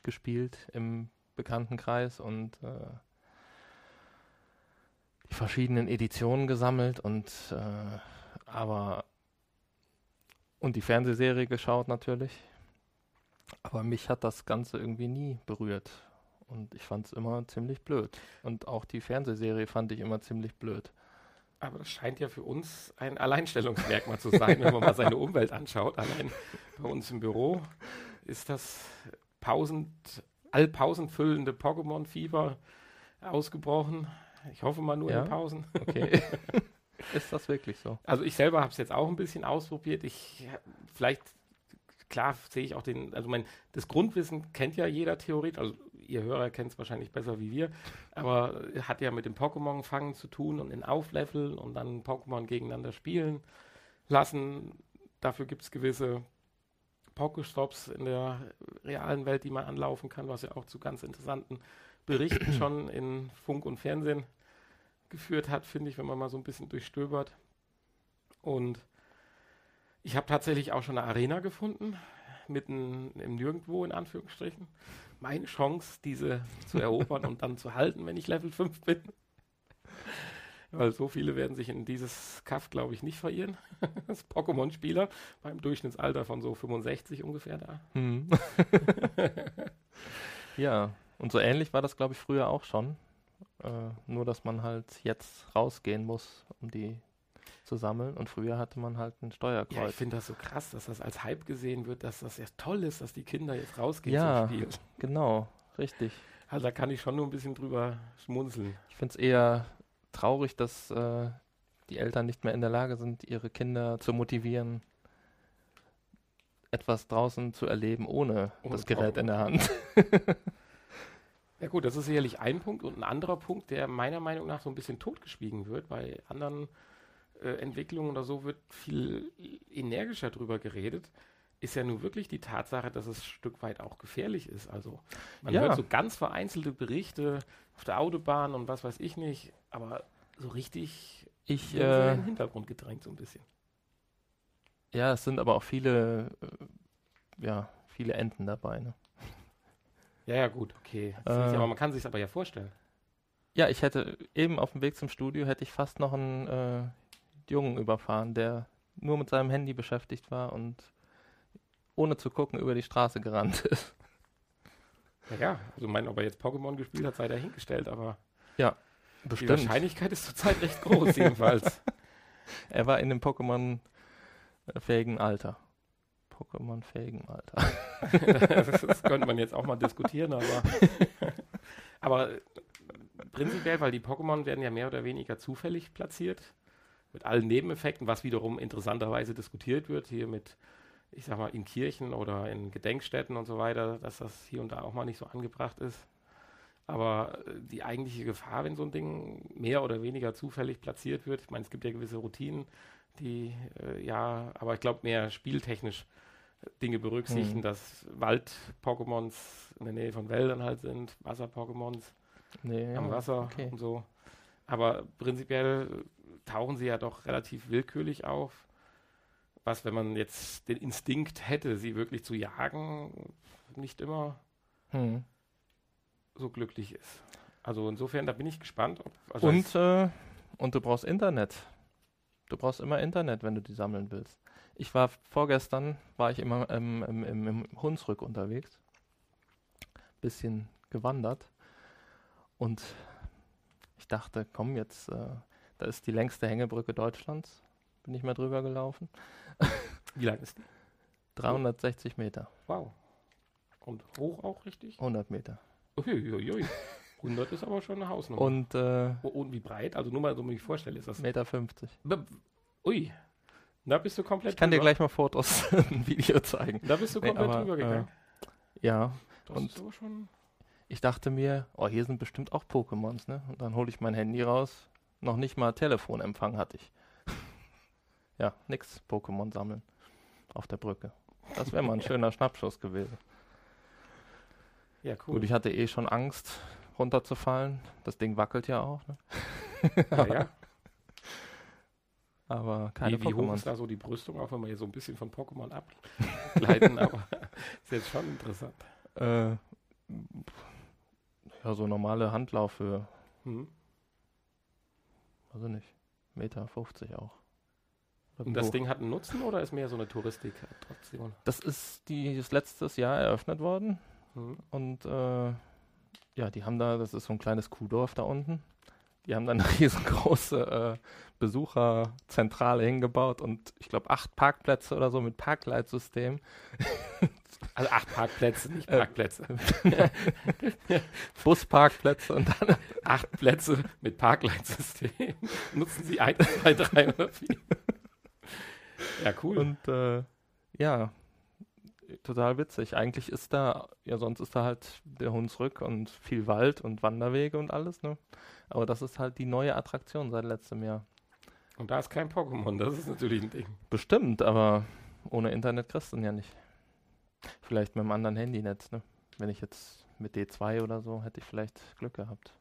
[SPEAKER 2] gespielt im Bekanntenkreis und äh, verschiedenen Editionen gesammelt und äh, aber und die Fernsehserie geschaut natürlich. Aber mich hat das Ganze irgendwie nie berührt. Und ich fand es immer ziemlich blöd. Und auch die Fernsehserie fand ich immer ziemlich blöd.
[SPEAKER 1] Aber das scheint ja für uns ein Alleinstellungsmerkmal zu sein, wenn man mal seine Umwelt anschaut. Allein bei uns im Büro ist das pausend, allpausenfüllende Pokémon-Fieber ausgebrochen. Ich hoffe mal nur ja? in Pausen. [LAUGHS]
[SPEAKER 2] Okay. [LAUGHS] ist das wirklich so?
[SPEAKER 1] Also ich selber habe es jetzt auch ein bisschen ausprobiert. Ich vielleicht klar sehe ich auch den, also mein, das Grundwissen kennt ja jeder theoretisch, also ihr Hörer kennt es wahrscheinlich besser wie wir, aber hat ja mit dem Pokémon-Fangen zu tun und in Aufleveln und dann Pokémon gegeneinander spielen lassen. Dafür gibt es gewisse Pokestops in der realen Welt, die man anlaufen kann, was ja auch zu ganz interessanten Berichten [CLEARS THROAT] schon in Funk und Fernsehen geführt hat, finde ich, wenn man mal so ein bisschen durchstöbert. Und ich habe tatsächlich auch schon eine Arena gefunden, mitten im Nirgendwo in Anführungsstrichen. Meine Chance, diese zu erobern und dann zu halten, wenn ich Level 5 bin. [LAUGHS] Weil so viele werden sich in dieses Kaff, glaube ich, nicht verirren. [LAUGHS] das Pokémon-Spieler beim Durchschnittsalter von so 65 ungefähr da. Hm. [LAUGHS]
[SPEAKER 2] ja, und so ähnlich war das, glaube ich, früher auch schon. Äh, nur, dass man halt jetzt rausgehen muss, um die zu sammeln. Und früher hatte man halt ein Steuerkreuz. Ja,
[SPEAKER 1] ich finde das so krass, dass das als Hype gesehen wird, dass das ja toll ist, dass die Kinder jetzt rausgehen ja, zum Spiel.
[SPEAKER 2] genau, richtig.
[SPEAKER 1] Also da kann ich schon nur ein bisschen drüber schmunzeln.
[SPEAKER 2] Ich finde es eher traurig, dass äh, die Eltern nicht mehr in der Lage sind, ihre Kinder zu motivieren, etwas draußen zu erleben ohne, ohne das Gerät in der Hand. [LAUGHS]
[SPEAKER 1] Ja gut, das ist sicherlich ein Punkt und ein anderer Punkt, der meiner Meinung nach so ein bisschen totgeschwiegen wird. Bei anderen äh, Entwicklungen oder so wird viel energischer drüber geredet. Ist ja nun wirklich die Tatsache, dass es ein Stück weit auch gefährlich ist. Also man ja. hört so ganz vereinzelte Berichte auf der Autobahn und was weiß ich nicht, aber so richtig
[SPEAKER 2] ich, äh,
[SPEAKER 1] in den Hintergrund gedrängt so ein bisschen.
[SPEAKER 2] Ja, es sind aber auch viele, äh, ja, viele Enten dabei. Ne?
[SPEAKER 1] Ja, ja, gut, okay. Äh, aber man kann sich aber ja vorstellen.
[SPEAKER 2] Ja, ich hätte eben auf dem Weg zum Studio hätte ich fast noch einen äh, Jungen überfahren, der nur mit seinem Handy beschäftigt war und ohne zu gucken über die Straße gerannt [LAUGHS] ist.
[SPEAKER 1] Ja, also mein, ob er jetzt Pokémon gespielt hat, sei dahingestellt, aber
[SPEAKER 2] ja,
[SPEAKER 1] bestimmt. die Wahrscheinlichkeit ist zurzeit recht groß jedenfalls. [LAUGHS]
[SPEAKER 2] er war in dem Pokémon-fähigen Alter. Pokémon-fähigen Alter. [LAUGHS]
[SPEAKER 1] das, das, könnte man jetzt auch mal diskutieren, aber, [LAUGHS] aber prinzipiell, weil die Pokémon werden ja mehr oder weniger zufällig platziert, mit allen Nebeneffekten, was wiederum interessanterweise diskutiert wird, hier mit, ich sag mal, in Kirchen oder in Gedenkstätten und so weiter, dass das hier und da auch mal nicht so angebracht ist. Aber die eigentliche Gefahr, wenn so ein Ding mehr oder weniger zufällig platziert wird, ich meine, es gibt ja gewisse Routinen, die, äh, ja, aber ich glaube, mehr spieltechnisch Dinge berücksichtigen, hm. dass Wald-Pokémons in der Nähe von Wäldern halt sind, Wasser-Pokémons nee, am Wasser okay. und so. Aber prinzipiell tauchen sie ja doch relativ willkürlich auf. Was, wenn man jetzt den Instinkt hätte, sie wirklich zu jagen, nicht immer hm. so glücklich ist. Also insofern, da bin ich gespannt. Ob,
[SPEAKER 2] also und, äh, und du brauchst Internet. Du brauchst immer Internet, wenn du die sammeln willst. Ich war vorgestern, war ich immer im, im, im, im Hunsrück unterwegs. Bisschen gewandert. Und ich dachte, komm, jetzt, äh, da ist die längste Hängebrücke Deutschlands. Bin ich mal drüber gelaufen. [LAUGHS]
[SPEAKER 1] Wie lang ist die?
[SPEAKER 2] 360 Meter.
[SPEAKER 1] Wow. Und hoch auch richtig?
[SPEAKER 2] 100 Meter.
[SPEAKER 1] Uiuiui. 100 ist aber schon eine Hausnummer.
[SPEAKER 2] Und, äh,
[SPEAKER 1] und wie breit? Also nur mal so, wie ich vorstelle, ist das.
[SPEAKER 2] Meter 50.
[SPEAKER 1] Ui. Da bist du komplett
[SPEAKER 2] Ich kann drüber. dir gleich mal Fotos, [LAUGHS] ein Video zeigen.
[SPEAKER 1] Da bist du komplett nee, aber, drüber gegangen.
[SPEAKER 2] Äh, ja. Das und ich dachte mir, oh, hier sind bestimmt auch Pokémons, ne? Und dann hole ich mein Handy raus. Noch nicht mal Telefonempfang hatte ich. [LAUGHS] ja, nix Pokémon sammeln auf der Brücke. Das wäre mal ein [LAUGHS] schöner Schnappschuss gewesen. Ja, cool. Gut, ich hatte eh schon Angst, runterzufallen. Das Ding wackelt ja auch. Ne?
[SPEAKER 1] ja, ja.
[SPEAKER 2] Aber keine
[SPEAKER 1] wie, wie hoch
[SPEAKER 2] Pokémon.
[SPEAKER 1] ist da so die Brüstung, auch wenn wir hier so ein bisschen von Pokémon abgleiten, [LAUGHS] aber ist jetzt schon interessant.
[SPEAKER 2] Äh, ja, so normale Handlaufhöhe.
[SPEAKER 1] Hm.
[SPEAKER 2] Also nicht. Meter 50 auch. Oder
[SPEAKER 1] Und
[SPEAKER 2] wie
[SPEAKER 1] das
[SPEAKER 2] hoch?
[SPEAKER 1] Ding hat einen Nutzen oder ist mehr so eine Touristiktraktion?
[SPEAKER 2] Das ist die ist letztes Jahr eröffnet worden.
[SPEAKER 1] Hm.
[SPEAKER 2] Und äh, ja, die haben da, das ist so ein kleines Kuhdorf da unten. Die haben da eine [LAUGHS] riesengroße äh, Besucherzentrale hingebaut und ich glaube acht Parkplätze oder so mit Parkleitsystem. [LAUGHS]
[SPEAKER 1] Also acht Parkplätze, nicht
[SPEAKER 2] Äh,
[SPEAKER 1] Parkplätze. [LAUGHS]
[SPEAKER 2] Busparkplätze und dann
[SPEAKER 1] acht Plätze mit Parkleitsystem. Nutzen Sie eins, zwei, drei oder vier? Ja, cool.
[SPEAKER 2] Und äh, ja, total witzig. Eigentlich ist da, ja, sonst ist da halt der Hunsrück und viel Wald und Wanderwege und alles, ne? Aber das ist halt die neue Attraktion seit letztem Jahr.
[SPEAKER 1] Und da ist kein Pokémon, das ist natürlich ein Ding.
[SPEAKER 2] Bestimmt, aber ohne Internet kriegst du ihn ja nicht. Vielleicht mit einem anderen Handynetz, ne? Wenn ich jetzt mit D2 oder so, hätte ich vielleicht Glück gehabt.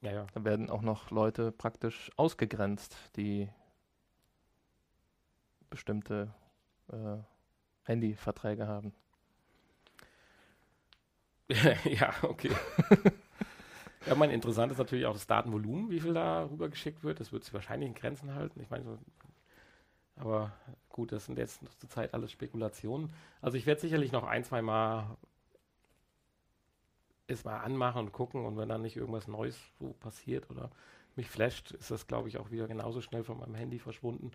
[SPEAKER 1] Ja, ja.
[SPEAKER 2] Da werden auch noch Leute praktisch ausgegrenzt, die bestimmte äh, Handyverträge haben. [LAUGHS]
[SPEAKER 1] ja, okay. ja, mein interessant ist natürlich auch das Datenvolumen, wie viel da rübergeschickt wird. Das wird sich wahrscheinlich in Grenzen halten. Ich meine, so, aber gut, das sind jetzt zur Zeit alles Spekulationen. Also ich werde sicherlich noch ein, zwei Mal es mal anmachen und gucken und wenn dann nicht irgendwas Neues so passiert oder mich flasht, ist das, glaube ich, auch wieder genauso schnell von meinem Handy verschwunden,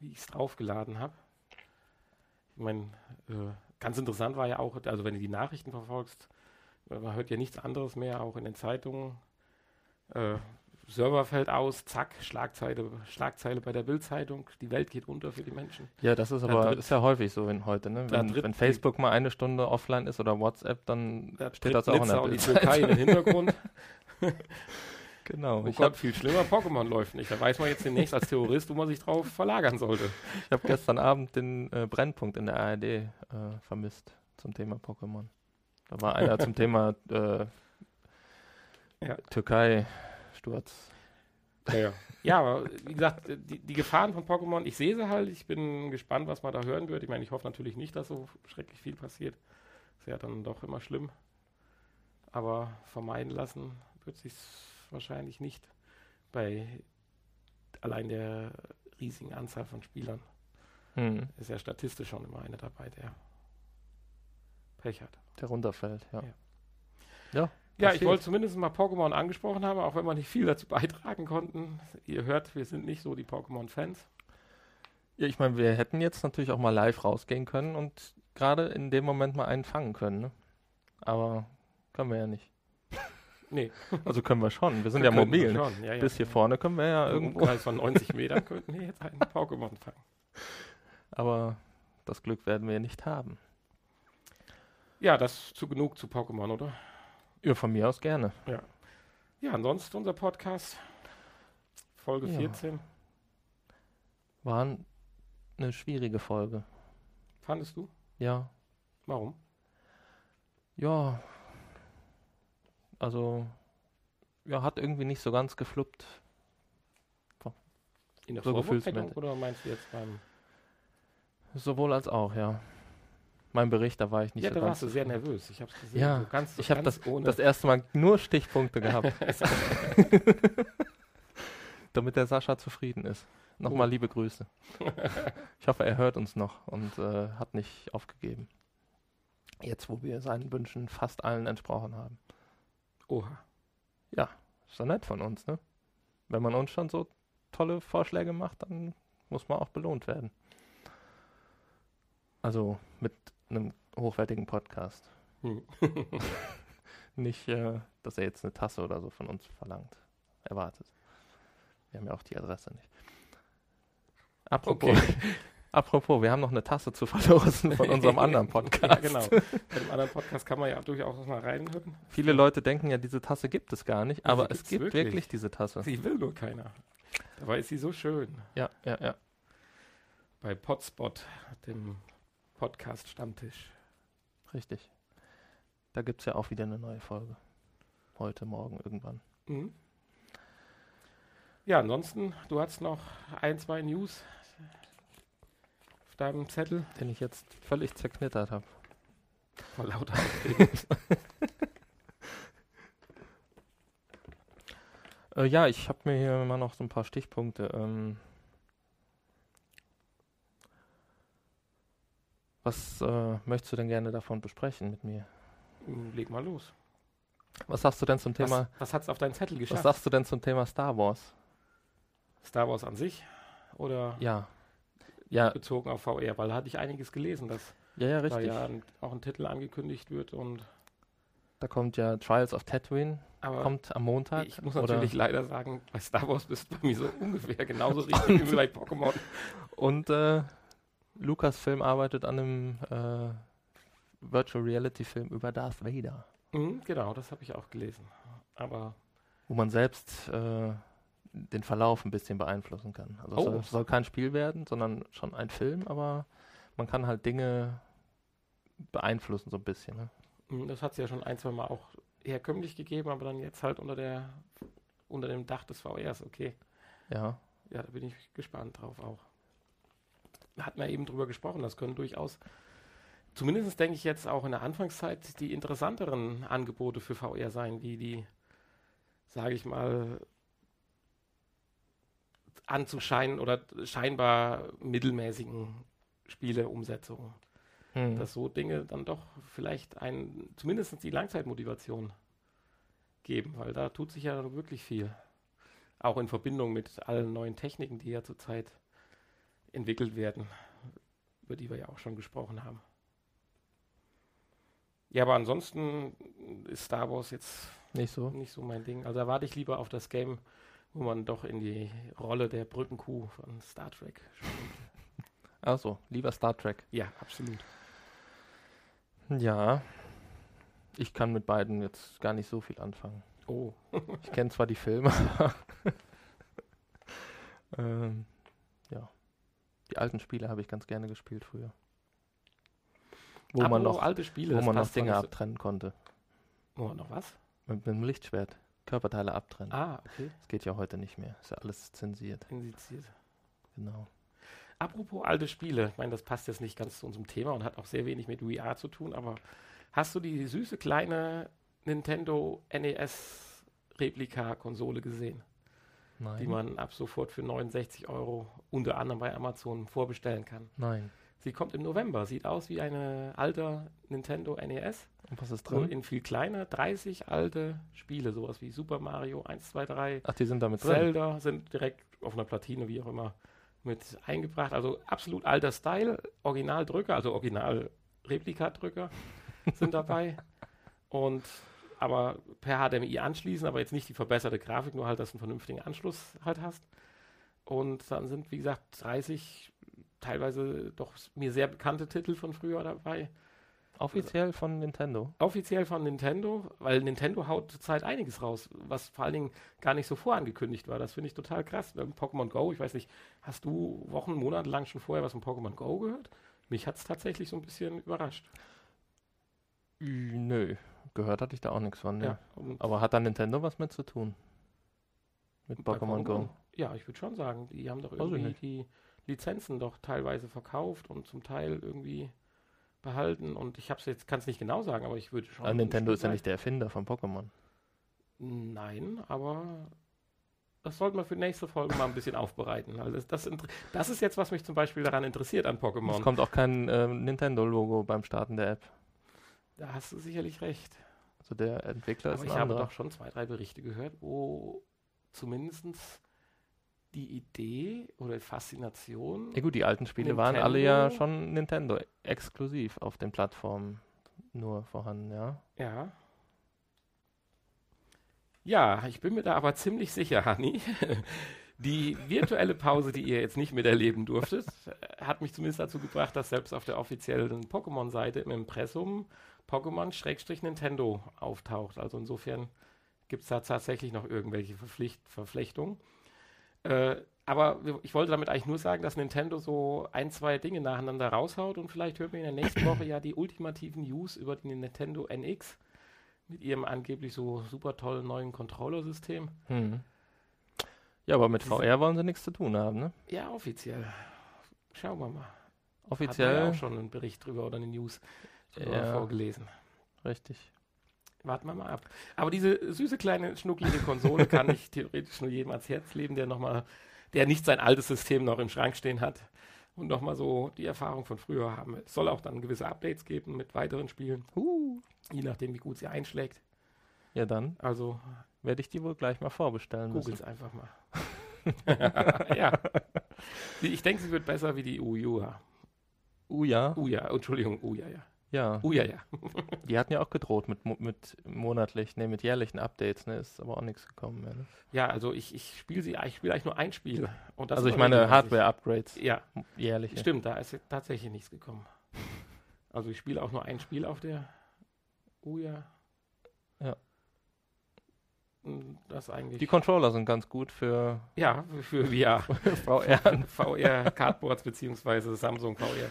[SPEAKER 1] wie ich es draufgeladen habe. Ich meine, äh, ganz interessant war ja auch, also wenn du die Nachrichten verfolgst, äh, man hört ja nichts anderes mehr, auch in den Zeitungen. Äh, Server fällt aus, zack, Schlagzeile, Schlagzeile bei der Bildzeitung, die Welt geht unter für die Menschen.
[SPEAKER 2] Ja, das ist aber ist ja häufig so in heute, ne? Wenn, wenn Facebook mal eine Stunde offline ist oder WhatsApp, dann
[SPEAKER 1] Da
[SPEAKER 2] steht das auch in der
[SPEAKER 1] und die. Türkei den [LAUGHS] Hintergrund. [LAUGHS]
[SPEAKER 2] Genau.
[SPEAKER 1] Oh
[SPEAKER 2] ich
[SPEAKER 1] Gott,
[SPEAKER 2] habe
[SPEAKER 1] viel schlimmer, Pokémon läuft nicht. Da weiß man jetzt demnächst als Terrorist, wo man sich drauf verlagern sollte.
[SPEAKER 2] ich hab gestern Abend den äh, Brennpunkt in der ARD äh, vermisst zum Thema Pokémon. Da war einer zum Thema äh,
[SPEAKER 1] Ja.
[SPEAKER 2] Türkei-Sturz.
[SPEAKER 1] Ja, ja. ja, aber wie gesagt, die, die Gefahren von Pokémon, ich sehe sie halt. Ich bin gespannt, was man da hören wird. Ich meine, ich hoffe natürlich nicht, dass so schrecklich viel passiert. Ist ja dann doch immer schlimm. Aber vermeiden lassen wird sich wahrscheinlich nicht bei allein der riesigen Anzahl von Spielern.
[SPEAKER 2] Hm,
[SPEAKER 1] Ist ja statistisch schon immer einer dabei, der Pech hat.
[SPEAKER 2] der runterfällt, ja.
[SPEAKER 1] Ja.
[SPEAKER 2] Ja,
[SPEAKER 1] Ja, ich wollte zumindest mal Pokémon angesprochen haben, auch wenn wir nicht viel dazu beitragen konnten. Ihr hört, wir sind nicht so die Pokémon-Fans.
[SPEAKER 2] Ja, ich meine, wir hätten jetzt natürlich auch mal live rausgehen können und gerade in dem Moment mal einen fangen können, ne? Aber können wir ja nicht.
[SPEAKER 1] Nee, [LAUGHS]
[SPEAKER 2] Also können wir schon. Wir sind ja
[SPEAKER 1] wir
[SPEAKER 2] mobil. Ne?
[SPEAKER 1] Schon. Ja, ja.
[SPEAKER 2] Bis hier vorne können wir ja
[SPEAKER 1] Im
[SPEAKER 2] irgendwo.
[SPEAKER 1] Umkreis von 90 Metern könnten wir jetzt einen Pokémon fangen. [LAUGHS]
[SPEAKER 2] Aber das Glück werden wir nicht haben.
[SPEAKER 1] Ja, das zu genug zu Pokémon, oder?
[SPEAKER 2] Ja, von mir aus gerne.
[SPEAKER 1] Ja, ansonsten unser Podcast. Folge
[SPEAKER 2] Ja.
[SPEAKER 1] 14.
[SPEAKER 2] War eine schwierige Folge.
[SPEAKER 1] Fandest du?
[SPEAKER 2] Ja.
[SPEAKER 1] Warum?
[SPEAKER 2] Ja. Also, ja, hat irgendwie nicht so ganz gefluppt.
[SPEAKER 1] In der
[SPEAKER 2] So
[SPEAKER 1] Vorbereitung oder meinst du jetzt beim...
[SPEAKER 2] Sowohl als auch, ja. Mein Bericht, da war ich nicht
[SPEAKER 1] ja,
[SPEAKER 2] so
[SPEAKER 1] da
[SPEAKER 2] ganz.
[SPEAKER 1] warst du sehr nervös. Ich habe es gesehen.
[SPEAKER 2] Ja,
[SPEAKER 1] so ganz,
[SPEAKER 2] ich habe das, das erste Mal nur Stichpunkte gehabt. [LAUGHS] [LAUGHS] Damit der Sascha zufrieden ist. Nochmal
[SPEAKER 1] Oh.
[SPEAKER 2] liebe Grüße. [LAUGHS] Ich hoffe, er hört uns noch und äh, hat nicht aufgegeben. Jetzt, wo wir seinen Wünschen fast allen entsprochen haben.
[SPEAKER 1] Oha.
[SPEAKER 2] Ist doch nett von uns, ne? Wenn man uns schon so tolle Vorschläge macht, dann muss man auch belohnt werden. Also mit einem hochwertigen Podcast.
[SPEAKER 1] Hm. [LAUGHS] [LAUGHS]
[SPEAKER 2] Nicht, äh, dass er jetzt eine Tasse oder so von uns verlangt, erwartet. Wir haben ja auch die Adresse nicht. Apropos,
[SPEAKER 1] Okay. [LAUGHS]
[SPEAKER 2] apropos, wir haben noch eine Tasse zu verlosen von unserem [LAUGHS] anderen Podcast.
[SPEAKER 1] ja, genau. Bei dem anderen Podcast kann man ja durchaus mal reinhören.
[SPEAKER 2] Viele Leute denken ja, diese Tasse gibt es gar nicht, aber es gibt
[SPEAKER 1] wirklich.
[SPEAKER 2] wirklich. diese Tasse.
[SPEAKER 1] Sie will nur keiner. Dabei ist sie so schön.
[SPEAKER 2] Ja, ja, ja.
[SPEAKER 1] Bei Potspot, dem Podcast-Stammtisch.
[SPEAKER 2] Richtig. Da gibt es ja auch wieder eine neue Folge. Heute, morgen, irgendwann.
[SPEAKER 1] Mhm. Ja, ansonsten, du hast noch ein, zwei News deinem Zettel.
[SPEAKER 2] Den ich jetzt völlig zerknittert habe.
[SPEAKER 1] Vor lauter. [LAUGHS]
[SPEAKER 2] Äh, ja, ich habe mir hier mal noch so ein paar Stichpunkte. Ähm, was äh, möchtest du denn gerne davon besprechen mit mir?
[SPEAKER 1] Leg mal los.
[SPEAKER 2] Was sagst du denn zum
[SPEAKER 1] Was,
[SPEAKER 2] Thema?
[SPEAKER 1] was hat's auf deinen Zettel
[SPEAKER 2] Was
[SPEAKER 1] geschafft?
[SPEAKER 2] sagst du denn zum Thema Star Wars?
[SPEAKER 1] Star Wars an sich? Oder
[SPEAKER 2] Ja. Ja,
[SPEAKER 1] bezogen auf VR? Weil da hatte ich einiges gelesen, dass
[SPEAKER 2] ja, ja,
[SPEAKER 1] da
[SPEAKER 2] richtig.
[SPEAKER 1] ja ein, auch ein Titel angekündigt wird und
[SPEAKER 2] Da kommt ja Trials of Tatooine,
[SPEAKER 1] aber
[SPEAKER 2] kommt am Montag.
[SPEAKER 1] ich muss natürlich leider sagen, bei Star Wars bist du bei mir so ungefähr genauso richtig wie bei Pokémon. [LAUGHS]
[SPEAKER 2] Und äh, Lucasfilm arbeitet an einem äh, Virtual Reality Film über Darth Vader,
[SPEAKER 1] Mhm, genau, das habe ich auch gelesen. Aber
[SPEAKER 2] wo man selbst äh, den Verlauf ein bisschen beeinflussen kann. Also es
[SPEAKER 1] Oh.
[SPEAKER 2] soll, soll kein Spiel werden, sondern schon ein Film, aber man kann halt Dinge beeinflussen so ein bisschen. Ne?
[SPEAKER 1] mm, das hat es ja schon ein, zwei Mal auch herkömmlich gegeben, aber dann jetzt halt unter der unter dem Dach des VRs, okay.
[SPEAKER 2] Ja,
[SPEAKER 1] Ja, da bin ich gespannt drauf auch. Da hatten wir eben drüber gesprochen, das können durchaus, zumindest denke ich jetzt auch in der Anfangszeit, die interessanteren Angebote für VR sein, wie die, sage ich mal, anzuscheinen oder scheinbar mittelmäßigen Spieleumsetzungen.
[SPEAKER 2] hm.
[SPEAKER 1] Dass so Dinge dann doch vielleicht ein, zumindest die Langzeitmotivation geben, weil da tut sich ja wirklich viel. Auch in Verbindung mit allen neuen Techniken, die ja zurzeit entwickelt werden, über die wir ja auch schon gesprochen haben. Ja, aber ansonsten ist Star Wars jetzt
[SPEAKER 2] nicht so.
[SPEAKER 1] nicht so mein Ding. Also da warte ich lieber auf das Game, wo man doch in die Rolle der Brückenkuh von Star Trek spielt. [LAUGHS]
[SPEAKER 2] Also, lieber Star Trek.
[SPEAKER 1] Ja, absolut.
[SPEAKER 2] Ja, ich kann mit beiden jetzt gar nicht so viel anfangen.
[SPEAKER 1] Oh, [LAUGHS]
[SPEAKER 2] Ich kenne zwar die Filme, aber [LAUGHS] ähm, ja. Die alten Spiele habe ich ganz gerne gespielt früher. Wo man
[SPEAKER 1] Apropos
[SPEAKER 2] noch,
[SPEAKER 1] alte Spiele,
[SPEAKER 2] wo man noch Dinge abtrennen konnte.
[SPEAKER 1] Wo man noch was?
[SPEAKER 2] Mit, mit einem Lichtschwert. Körperteile abtrennen.
[SPEAKER 1] Ah, okay.
[SPEAKER 2] Das geht ja heute nicht mehr. Ist ja alles zensiert.
[SPEAKER 1] Injiziert.
[SPEAKER 2] Genau.
[SPEAKER 1] Apropos alte Spiele, ich meine, das passt jetzt nicht ganz zu unserem Thema und hat auch sehr wenig mit VR zu tun, aber hast du die süße kleine Nintendo NES Replika-Konsole gesehen,
[SPEAKER 2] Nein.
[SPEAKER 1] die man ab sofort für 69 Euro unter anderem bei Amazon vorbestellen kann?
[SPEAKER 2] Nein.
[SPEAKER 1] Sie kommt im November, sieht aus wie eine alte Nintendo NES,
[SPEAKER 2] Und was ist
[SPEAKER 1] nur
[SPEAKER 2] drin?
[SPEAKER 1] in viel kleiner, 30 alte Spiele, sowas wie Super Mario 1, 2, 3,
[SPEAKER 2] Ach, die sind damit drin.
[SPEAKER 1] Zelda sind direkt auf einer Platine, wie auch immer, mit eingebracht. Also absolut alter Style, Originaldrücker, also Original-Replikadrücker [LAUGHS] sind dabei. Und aber per HDMI anschließen, aber jetzt nicht die verbesserte Grafik, nur halt, dass du einen vernünftigen Anschluss halt hast. Und dann sind, wie gesagt, 30 teilweise doch mir sehr bekannte Titel von früher dabei.
[SPEAKER 2] Offiziell von Nintendo.
[SPEAKER 1] Offiziell von Nintendo, weil Nintendo haut zurzeit einiges raus, was vor allen Dingen gar nicht so vorangekündigt war. Das finde ich total krass. Ähm, Pokémon Go, ich weiß nicht, hast du Wochen, Monate lang schon vorher was von Pokémon Go gehört? Mich hat es tatsächlich so ein bisschen überrascht.
[SPEAKER 2] Nö, gehört hatte ich da auch nichts von. Ne?
[SPEAKER 1] Ja,
[SPEAKER 2] Aber hat da Nintendo was mit zu tun? Mit Pokémon Go?
[SPEAKER 1] Ja, ich würde schon sagen, die haben doch irgendwie die Lizenzen doch teilweise verkauft und zum Teil irgendwie behalten. Und ich habe es jetzt, kann es nicht genau sagen, aber ich würde schon. Ein
[SPEAKER 2] Nintendo ist ja nicht der Erfinder von Pokémon.
[SPEAKER 1] Nein, aber das sollten wir für nächste Folge mal ein bisschen aufbereiten. Also das, das, das ist jetzt, was mich zum Beispiel daran interessiert an
[SPEAKER 2] Es
[SPEAKER 1] Pokémon.
[SPEAKER 2] kommt auch kein ähm, Nintendo-Logo beim Starten der App.
[SPEAKER 1] Da hast du sicherlich recht.
[SPEAKER 2] Also der Entwickler
[SPEAKER 1] Aber
[SPEAKER 2] ist
[SPEAKER 1] ich
[SPEAKER 2] ein
[SPEAKER 1] habe
[SPEAKER 2] anderer.
[SPEAKER 1] doch schon zwei, drei Berichte gehört, wo zumindest die Idee oder Faszination.
[SPEAKER 2] Ja gut, die alten Spiele waren alle ja
[SPEAKER 1] Nintendo-
[SPEAKER 2] schon Nintendo exklusiv auf den Plattformen nur vorhanden, ja.
[SPEAKER 1] Ja. Ja, ich bin mir da aber ziemlich sicher, Hanni. [LAUGHS] Die virtuelle Pause, die ihr jetzt nicht miterleben durftet, hat mich zumindest dazu gebracht, dass selbst auf der offiziellen Pokémon-Seite im Impressum Pokémon-Nintendo auftaucht. Also insofern gibt es da tatsächlich noch irgendwelche Verpflicht Verflechtungen. Äh, aber wir- ich wollte damit eigentlich nur sagen, dass Nintendo so ein, zwei Dinge nacheinander raushaut und vielleicht hört man in der nächsten [COUGHS] Woche ja die ultimativen News über die Nintendo NX mit ihrem angeblich so super tollen neuen Controller-System.
[SPEAKER 2] Hm. Ja, aber mit VR wollen sie nichts zu tun haben, ne?
[SPEAKER 1] Ja, offiziell. Schauen wir mal. Hat man ja
[SPEAKER 2] Offiziell.
[SPEAKER 1] auch schon einen Bericht drüber oder eine News
[SPEAKER 2] Ja.
[SPEAKER 1] vorgelesen.
[SPEAKER 2] Richtig.
[SPEAKER 1] Warten wir mal ab. Aber diese süße kleine schnucklige Konsole kann ich theoretisch nur jedem ans Herz legen, der noch mal, der nicht sein altes System noch im Schrank stehen hat und nochmal so die Erfahrung von früher haben. Es soll auch dann gewisse Updates geben mit weiteren Spielen,
[SPEAKER 2] Uh.
[SPEAKER 1] je nachdem, wie gut sie einschlägt.
[SPEAKER 2] Ja, dann
[SPEAKER 1] Also
[SPEAKER 2] werde ich die wohl gleich mal vorbestellen
[SPEAKER 1] googel's
[SPEAKER 2] müssen.
[SPEAKER 1] einfach mal. [LAUGHS] ja. Ich denke, sie wird besser wie die Uja.
[SPEAKER 2] Uh, ja.
[SPEAKER 1] Uja, Entschuldigung, Uja, ja.
[SPEAKER 2] Ja.
[SPEAKER 1] Uja, ja. [LAUGHS]
[SPEAKER 2] Die hatten ja auch gedroht mit, mit monatlich, ne, mit jährlichen Updates, ne? Ist aber auch nichts gekommen mehr. Ne?
[SPEAKER 1] Ja, also ich, ich spiele sie, ich spiele eigentlich nur ein Spiel. Und das
[SPEAKER 2] Also ich meine. Hardware-Upgrades,
[SPEAKER 1] Ja,
[SPEAKER 2] jährliche.
[SPEAKER 1] Stimmt, da ist tatsächlich nichts gekommen. [LAUGHS] Also ich spiele auch nur ein Spiel auf der Uja.
[SPEAKER 2] Ja.
[SPEAKER 1] Mm, Das eigentlich.
[SPEAKER 2] Die Controller sind ganz gut für
[SPEAKER 1] ja, für VR.
[SPEAKER 2] VR.
[SPEAKER 1] VR Cardboards beziehungsweise Samsung VR.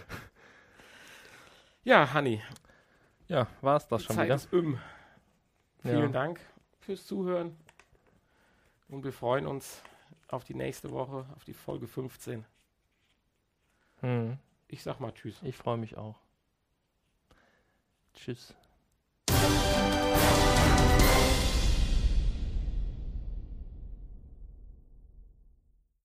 [SPEAKER 1] Ja, Hanni,
[SPEAKER 2] Ja, war es das
[SPEAKER 1] die
[SPEAKER 2] schon
[SPEAKER 1] Zeit
[SPEAKER 2] wieder?
[SPEAKER 1] ist um. Vielen
[SPEAKER 2] Ja.
[SPEAKER 1] Dank fürs Zuhören. Und wir freuen uns auf die nächste Woche, auf die Folge 15.
[SPEAKER 2] Hm.
[SPEAKER 1] Ich sag mal Tschüss.
[SPEAKER 2] Ich freue mich auch. Tschüss.